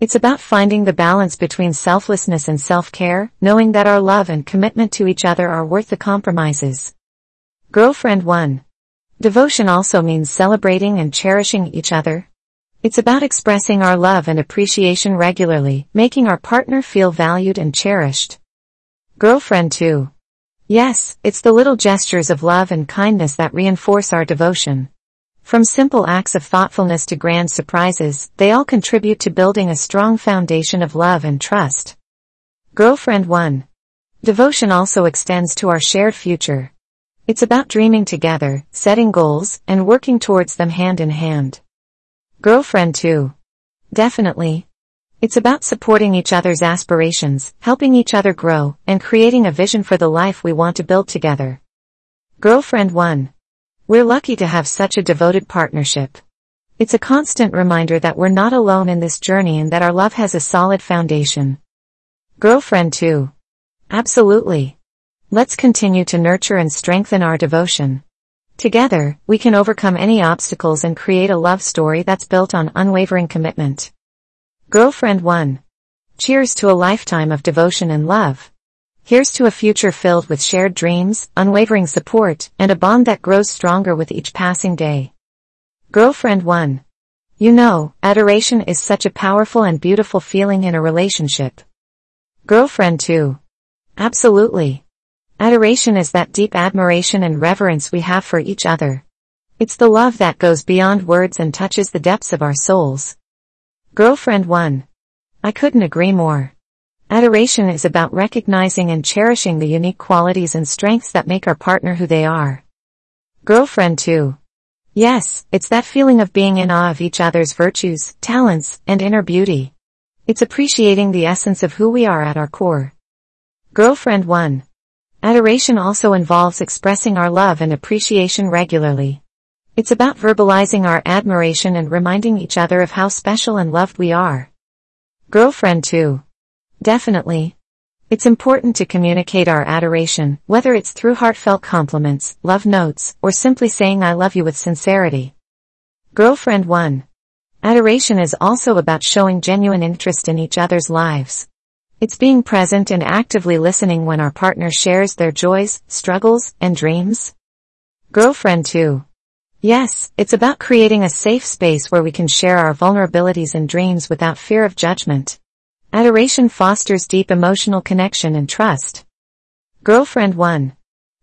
It's about finding the balance between selflessness and self-care, knowing that our love and commitment to each other are worth the compromises. Girlfriend 1. Devotion also means celebrating and cherishing each other. It's about expressing our love and appreciation regularly, making our partner feel valued and cherished. Girlfriend 2. Yes, it's the little gestures of love and kindness that reinforce our devotion. From simple acts of thoughtfulness to grand surprises, they all contribute to building a strong foundation of love and trust. Girlfriend 1. Devotion also extends to our shared future. It's about dreaming together, setting goals, and working towards them hand in hand. Girlfriend 2. Definitely. It's about supporting each other's aspirations, helping each other grow, and creating a vision for the life we want to build together. Girlfriend 1. We're lucky to have such a devoted partnership. It's a constant reminder that we're not alone in this journey and that our love has a solid foundation. Girlfriend 2. Absolutely. Let's continue to nurture and strengthen our devotion. Together, we can overcome any obstacles and create a love story that's built on unwavering commitment. Girlfriend 1. Cheers to a lifetime of devotion and love. Here's to a future filled with shared dreams, unwavering support, and a bond that grows stronger with each passing day. Girlfriend 1. You know, adoration is such a powerful and beautiful feeling in a relationship. Girlfriend 2. Absolutely. Adoration is that deep admiration and reverence we have for each other. It's the love that goes beyond words and touches the depths of our souls. Girlfriend 1. I couldn't agree more. Adoration is about recognizing and cherishing the unique qualities and strengths that make our partner who they are. Girlfriend 2. Yes, it's that feeling of being in awe of each other's virtues, talents, and inner beauty. It's appreciating the essence of who we are at our core. Girlfriend 1. Adoration also involves expressing our love and appreciation regularly. It's about verbalizing our admiration and reminding each other of how special and loved we are. Girlfriend 2. Definitely. It's important to communicate our adoration, whether it's through heartfelt compliments, love notes, or simply saying I love you with sincerity. Girlfriend 1. Adoration is also about showing genuine interest in each other's lives. It's being present and actively listening when our partner shares their joys, struggles, and dreams. Girlfriend 2. Yes, it's about creating a safe space where we can share our vulnerabilities and dreams without fear of judgment. Adoration fosters deep emotional connection and trust. Girlfriend 1.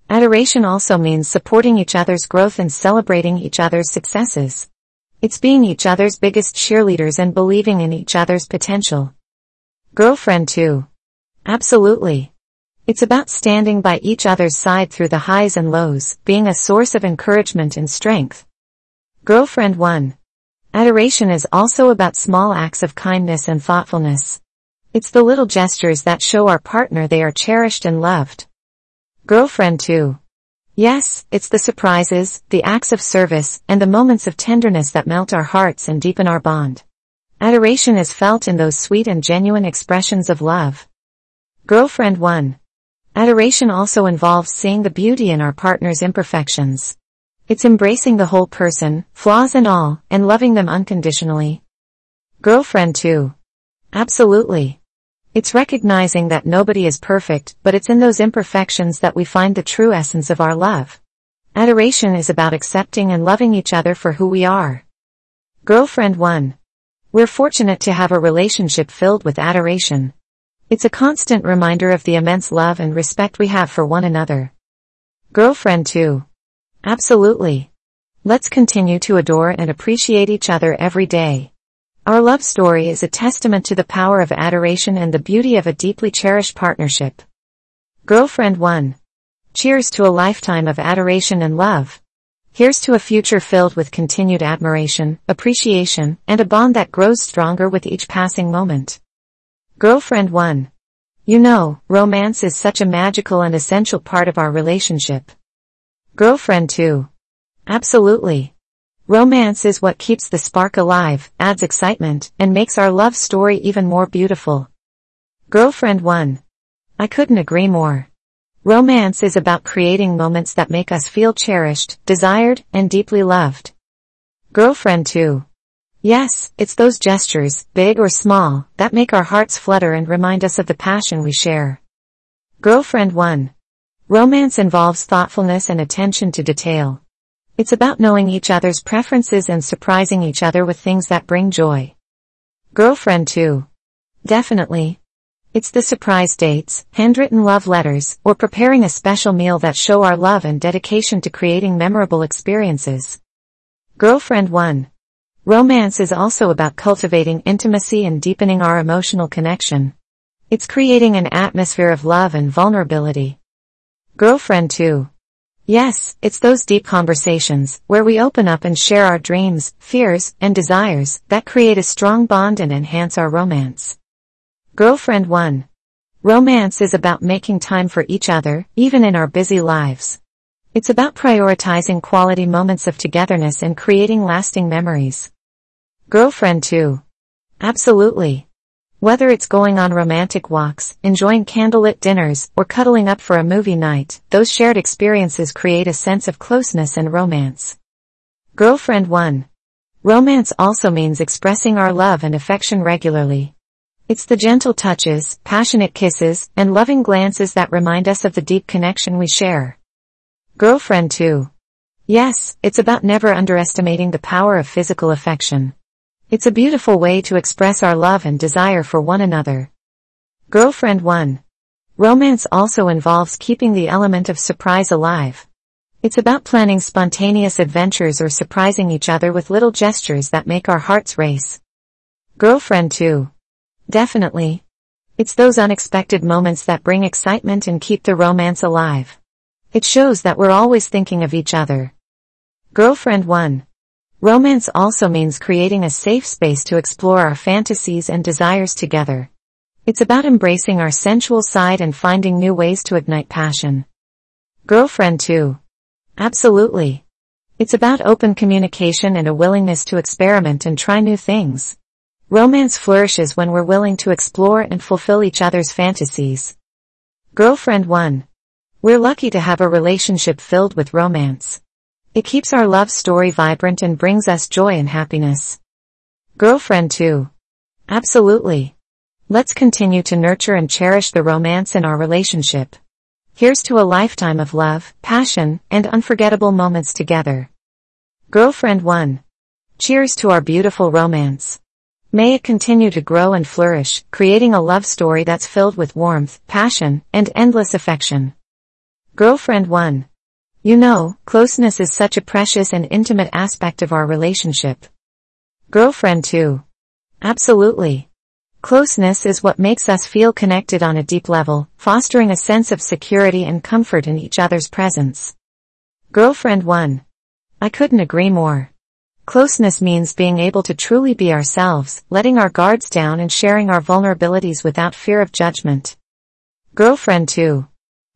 Adoration also means supporting each other's growth and celebrating each other's successes. It's being each other's biggest cheerleaders and believing in each other's potential. Girlfriend 2. Absolutely. It's about standing by each other's side through the highs and lows, being a source of encouragement and strength. Girlfriend 1. Adoration is also about small acts of kindness and thoughtfulness. It's the little gestures that show our partner they are cherished and loved. Girlfriend 2. Yes, it's the surprises, the acts of service, and the moments of tenderness that melt our hearts and deepen our bond. Adoration is felt in those sweet and genuine expressions of love. Girlfriend 1. Adoration also involves seeing the beauty in our partner's imperfections. It's embracing the whole person, flaws and all, and loving them unconditionally. Girlfriend 2. Absolutely. It's recognizing that nobody is perfect, but it's in those imperfections that we find the true essence of our love. Adoration is about accepting and loving each other for who we are. Girlfriend 1. We're fortunate to have a relationship filled with adoration. It's a constant reminder of the immense love and respect we have for one another. Girlfriend 2. Absolutely. Let's continue to adore and appreciate each other every day. Our love story is a testament to the power of adoration and the beauty of a deeply cherished partnership. Girlfriend 1. Cheers to a lifetime of adoration and love. Here's to a future filled with continued admiration, appreciation, and a bond that grows stronger with each passing moment. Girlfriend 1. You know, romance is such a magical and essential part of our relationship. Girlfriend 2. Absolutely. Romance is what keeps the spark alive, adds excitement, and makes our love story even more beautiful. Girlfriend 1. I couldn't agree more. Romance is about creating moments that make us feel cherished, desired, and deeply loved. Girlfriend 2. Yes, it's those gestures, big or small, that make our hearts flutter and remind us of the passion we share. Girlfriend 1. Romance involves thoughtfulness and attention to detail. It's about knowing each other's preferences and surprising each other with things that bring joy. Girlfriend 2. Definitely. It's the surprise dates, handwritten love letters, or preparing a special meal that show our love and dedication to creating memorable experiences. Girlfriend 1. Romance is also about cultivating intimacy and deepening our emotional connection. It's creating an atmosphere of love and vulnerability. Girlfriend 2. Yes, it's those deep conversations, where we open up and share our dreams, fears, and desires, that create a strong bond and enhance our romance. Girlfriend 1. Romance is about making time for each other, even in our busy lives. It's about prioritizing quality moments of togetherness and creating lasting memories. Girlfriend 2. Absolutely. Whether it's going on romantic walks, enjoying candlelit dinners, or cuddling up for a movie night, those shared experiences create a sense of closeness and romance. Girlfriend 1. Romance also means expressing our love and affection regularly. It's the gentle touches, passionate kisses, and loving glances that remind us of the deep connection we share. Girlfriend 2. Yes, it's about never underestimating the power of physical affection. It's a beautiful way to express our love and desire for one another. Girlfriend 1. Romance also involves keeping the element of surprise alive. It's about planning spontaneous adventures or surprising each other with little gestures that make our hearts race. Girlfriend 2. Definitely. It's those unexpected moments that bring excitement and keep the romance alive. It shows that we're always thinking of each other. Girlfriend 1. Romance also means creating a safe space to explore our fantasies and desires together. It's about embracing our sensual side and finding new ways to ignite passion. Girlfriend 2. Absolutely. It's about open communication and a willingness to experiment and try new things. Romance flourishes when we're willing to explore and fulfill each other's fantasies. Girlfriend 1. We're lucky to have a relationship filled with romance. It keeps our love story vibrant and brings us joy and happiness. Girlfriend 2. Absolutely. Let's continue to nurture and cherish the romance in our relationship. Here's to a lifetime of love, passion, and unforgettable moments together. Girlfriend 1. Cheers to our beautiful romance. May it continue to grow and flourish, creating a love story that's filled with warmth, passion, and endless affection. Girlfriend 1. You know, closeness is such a precious and intimate aspect of our relationship. Girlfriend 2. Absolutely. Closeness is what makes us feel connected on a deep level, fostering a sense of security and comfort in each other's presence. Girlfriend 1. I couldn't agree more. Closeness means being able to truly be ourselves, letting our guards down and sharing our vulnerabilities without fear of judgment. Girlfriend 2.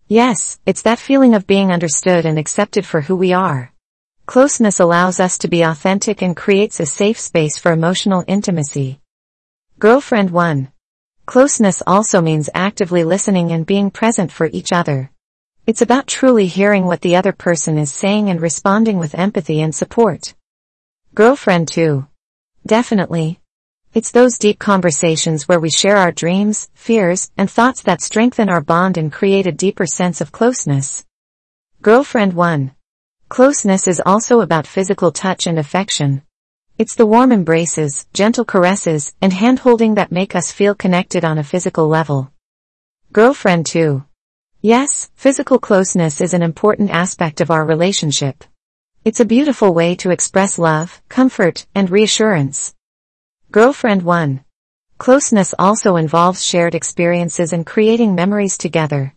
Yes, it's that feeling of being understood and accepted for who we are. Closeness allows us to be authentic and creates a safe space for emotional intimacy. Girlfriend 1. Closeness also means actively listening and being present for each other. It's about truly hearing what the other person is saying and responding with empathy and support. Girlfriend 2. Definitely. It's those deep conversations where we share our dreams, fears, and thoughts that strengthen our bond and create a deeper sense of closeness. Girlfriend 1. Closeness is also about physical touch and affection. It's the warm embraces, gentle caresses, and hand-holding that make us feel connected on a physical level. Girlfriend 2. Yes, physical closeness is an important aspect of our relationship. It's a beautiful way to express love, comfort, and reassurance. Girlfriend 1. Closeness also involves shared experiences and creating memories together.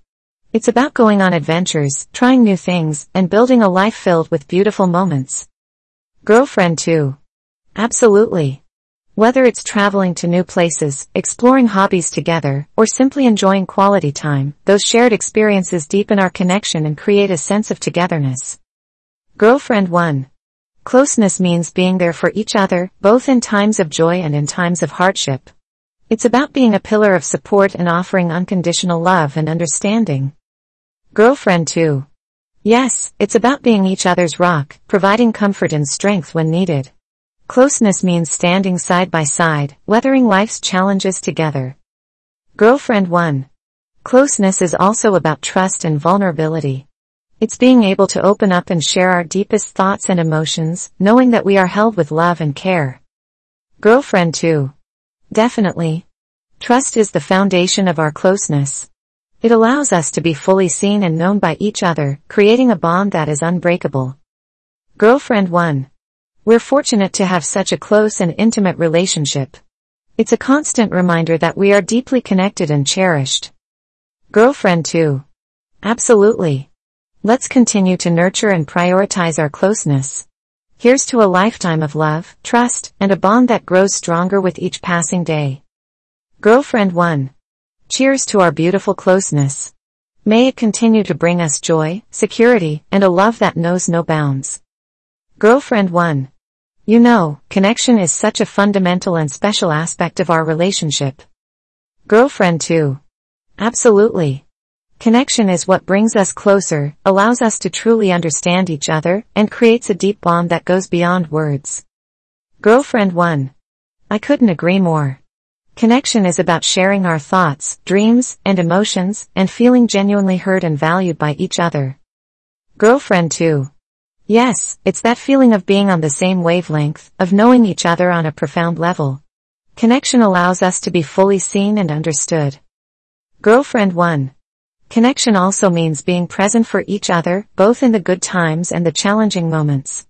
It's about going on adventures, trying new things, and building a life filled with beautiful moments. Girlfriend 2. Absolutely. Whether it's traveling to new places, exploring hobbies together, or simply enjoying quality time, those shared experiences deepen our connection and create a sense of togetherness. Girlfriend 1. Closeness means being there for each other, both in times of joy and in times of hardship. It's about being a pillar of support and offering unconditional love and understanding. Girlfriend 2. Yes, it's about being each other's rock, providing comfort and strength when needed. Closeness means standing side by side, weathering life's challenges together. Girlfriend 1. Closeness is also about trust and vulnerability. It's being able to open up and share our deepest thoughts and emotions, knowing that we are held with love and care. Girlfriend 2. Definitely. Trust is the foundation of our closeness. It allows us to be fully seen and known by each other, creating a bond that is unbreakable. Girlfriend 1. We're fortunate to have such a close and intimate relationship. It's a constant reminder that we are deeply connected and cherished. Girlfriend 2. Absolutely. Let's continue to nurture and prioritize our closeness. Here's to a lifetime of love, trust, and a bond that grows stronger with each passing day. Girlfriend 1. Cheers to our beautiful closeness. May it continue to bring us joy, security, and a love that knows no bounds. Girlfriend 1. You know, connection is such a fundamental and special aspect of our relationship. Girlfriend 2. Absolutely. Connection is what brings us closer, allows us to truly understand each other, and creates a deep bond that goes beyond words. Girlfriend 1. I couldn't agree more. Connection is about sharing our thoughts, dreams, and emotions, and feeling genuinely heard and valued by each other. Girlfriend 2. Yes, it's that feeling of being on the same wavelength, of knowing each other on a profound level. Connection allows us to be fully seen and understood. Girlfriend 1. Connection also means being present for each other, both in the good times and the challenging moments.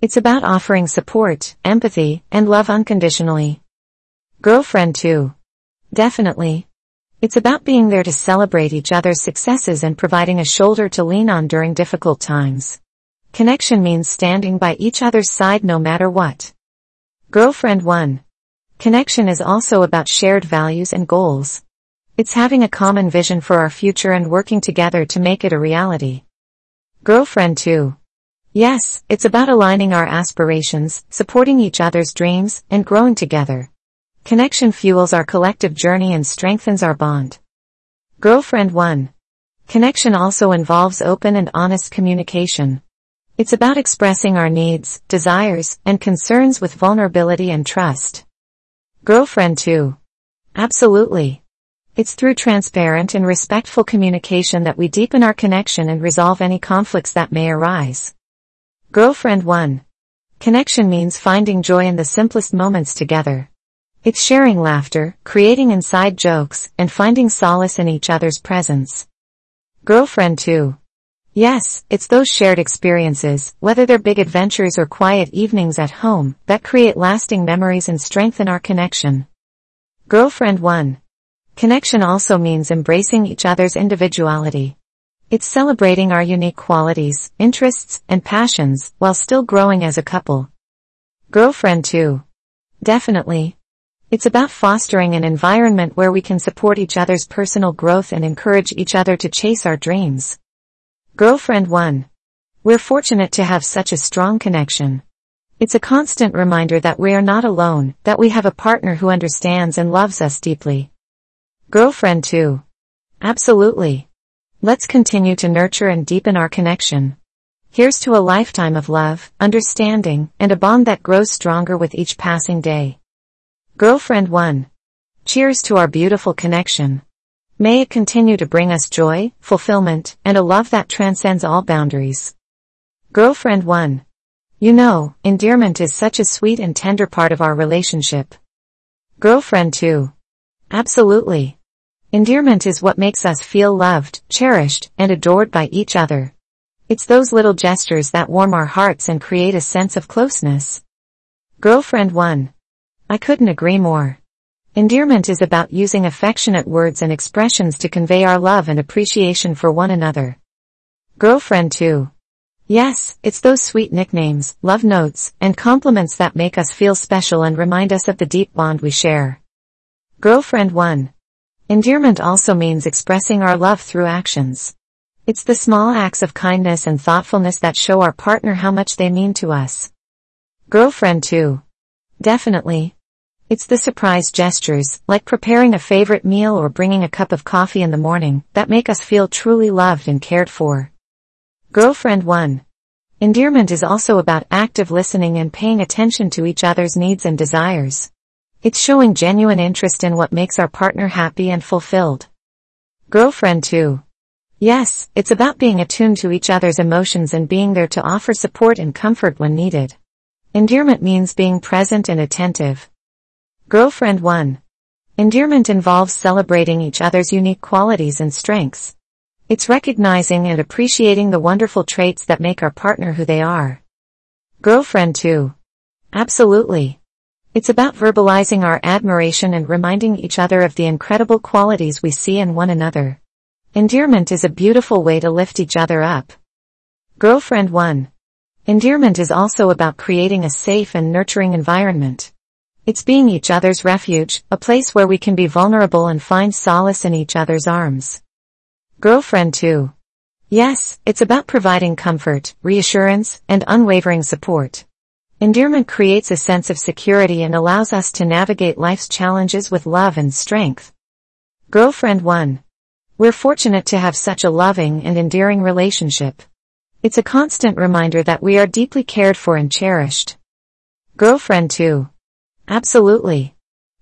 It's about offering support, empathy, and love unconditionally. Girlfriend 2. Definitely. It's about being there to celebrate each other's successes and providing a shoulder to lean on during difficult times. Connection means standing by each other's side no matter what. Girlfriend 1. Connection is also about shared values and goals. It's having a common vision for our future and working together to make it a reality. Girlfriend 2. Yes, it's about aligning our aspirations, supporting each other's dreams, and growing together. Connection fuels our collective journey and strengthens our bond. Girlfriend 1. Connection also involves open and honest communication. It's about expressing our needs, desires, and concerns with vulnerability and trust. Girlfriend 2. Absolutely. It's through transparent and respectful communication that we deepen our connection and resolve any conflicts that may arise. Girlfriend 1. Connection means finding joy in the simplest moments together. It's sharing laughter, creating inside jokes, and finding solace in each other's presence. Girlfriend 2. Yes, it's those shared experiences, whether they're big adventures or quiet evenings at home, that create lasting memories and strengthen our connection. Girlfriend 1. Connection also means embracing each other's individuality. It's celebrating our unique qualities, interests, and passions, while still growing as a couple. Girlfriend 2. Definitely. It's about fostering an environment where we can support each other's personal growth and encourage each other to chase our dreams. Girlfriend 1. We're fortunate to have such a strong connection. It's a constant reminder that we are not alone, that we have a partner who understands and loves us deeply. Girlfriend 2. Absolutely. Let's continue to nurture and deepen our connection. Here's to a lifetime of love, understanding, and a bond that grows stronger with each passing day. Girlfriend 1. Cheers to our beautiful connection. May it continue to bring us joy, fulfillment, and a love that transcends all boundaries. Girlfriend 1. You know, endearment is such a sweet and tender part of our relationship. Girlfriend 2. Absolutely. Endearment is what makes us feel loved, cherished, and adored by each other. It's those little gestures that warm our hearts and create a sense of closeness. Girlfriend 1. I couldn't agree more. Endearment is about using affectionate words and expressions to convey our love and appreciation for one another. Girlfriend 2. Yes, it's those sweet nicknames, love notes, and compliments that make us feel special and remind us of the deep bond we share. Girlfriend 1. Endearment also means expressing our love through actions. It's the small acts of kindness and thoughtfulness that show our partner how much they mean to us. Girlfriend 2. Definitely. It's the surprise gestures, like preparing a favorite meal or bringing a cup of coffee in the morning, that make us feel truly loved and cared for. Girlfriend 1. Endearment is also about active listening and paying attention to each other's needs and desires. It's showing genuine interest in what makes our partner happy and fulfilled. Girlfriend 2. Yes, it's about being attuned to each other's emotions and being there to offer support and comfort when needed. Endearment means being present and attentive. Girlfriend 1. Endearment involves celebrating each other's unique qualities and strengths. It's recognizing and appreciating the wonderful traits that make our partner who they are. Girlfriend 2. Absolutely. It's about verbalizing our admiration and reminding each other of the incredible qualities we see in one another. Endearment is a beautiful way to lift each other up. Girlfriend 1. Endearment is also about creating a safe and nurturing environment. It's being each other's refuge, a place where we can be vulnerable and find solace in each other's arms. Girlfriend 2. Yes, it's about providing comfort, reassurance, and unwavering support. Endearment creates a sense of security and allows us to navigate life's challenges with love and strength. Girlfriend 1. We're fortunate to have such a loving and endearing relationship. It's a constant reminder that we are deeply cared for and cherished. Girlfriend 2. Absolutely.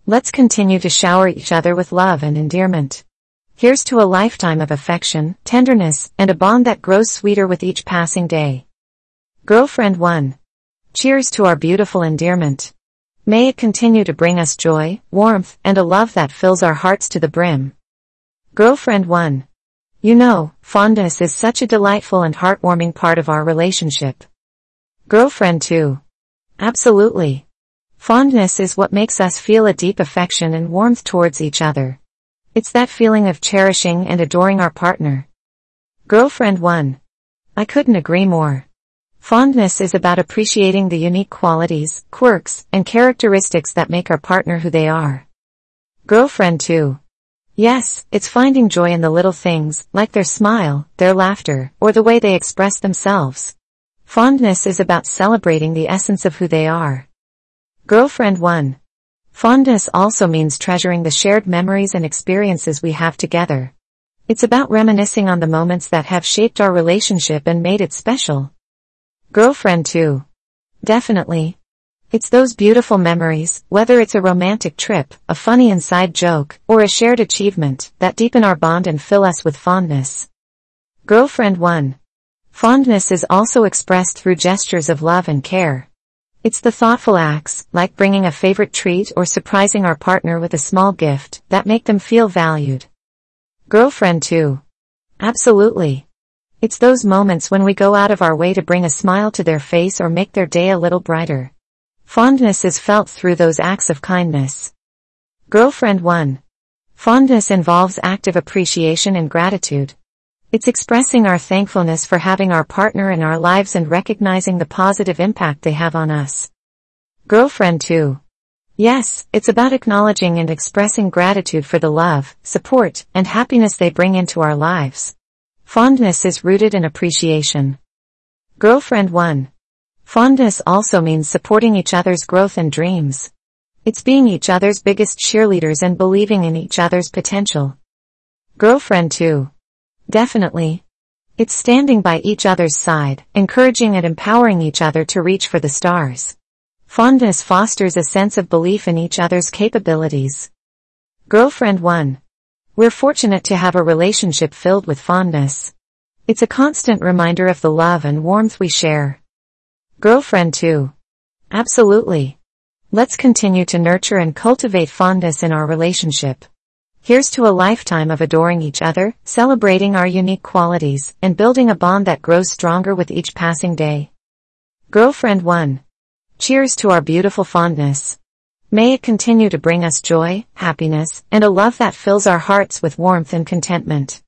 Let's continue to shower each other with love and endearment. Here's to a lifetime of affection, tenderness, and a bond that grows sweeter with each passing day. Girlfriend 1. Cheers to our beautiful endearment. May it continue to bring us joy, warmth, and a love that fills our hearts to the brim. Girlfriend 1. You know, fondness is such a delightful and heartwarming part of our relationship. Girlfriend 2. Absolutely. Fondness is what makes us feel a deep affection and warmth towards each other. It's that feeling of cherishing and adoring our partner. Girlfriend 1. I couldn't agree more. Fondness is about appreciating the unique qualities, quirks, and characteristics that make our partner who they are. Girlfriend 2. Yes, it's finding joy in the little things, like their smile, their laughter, or the way they express themselves. Fondness is about celebrating the essence of who they are. Girlfriend 1. Fondness also means treasuring the shared memories and experiences we have together. It's about reminiscing on the moments that have shaped our relationship and made it special. Girlfriend 2. Definitely. It's those beautiful memories, whether it's a romantic trip, a funny inside joke, or a shared achievement, that deepen our bond and fill us with fondness. Girlfriend 1. Fondness is also expressed through gestures of love and care. It's the thoughtful acts, like bringing a favorite treat or surprising our partner with a small gift, that make them feel valued. Girlfriend 2. Absolutely. It's those moments when we go out of our way to bring a smile to their face or make their day a little brighter. Fondness is felt through those acts of kindness. Girlfriend 1. Fondness involves active appreciation and gratitude. It's expressing our thankfulness for having our partner in our lives and recognizing the positive impact they have on us. Girlfriend 2. Yes, it's about acknowledging and expressing gratitude for the love, support, and happiness they bring into our lives. Fondness is rooted in appreciation. Girlfriend 1. Fondness also means supporting each other's growth and dreams. It's being each other's biggest cheerleaders and believing in each other's potential. Girlfriend 2. Definitely. It's standing by each other's side, encouraging and empowering each other to reach for the stars. Fondness fosters a sense of belief in each other's capabilities. Girlfriend 1. We're fortunate to have a relationship filled with fondness. It's a constant reminder of the love and warmth we share. Girlfriend 2. Absolutely. Let's continue to nurture and cultivate fondness in our relationship. Here's to a lifetime of adoring each other, celebrating our unique qualities, and building a bond that grows stronger with each passing day. Girlfriend 1. Cheers to our beautiful fondness. May it continue to bring us joy, happiness, and a love that fills our hearts with warmth and contentment.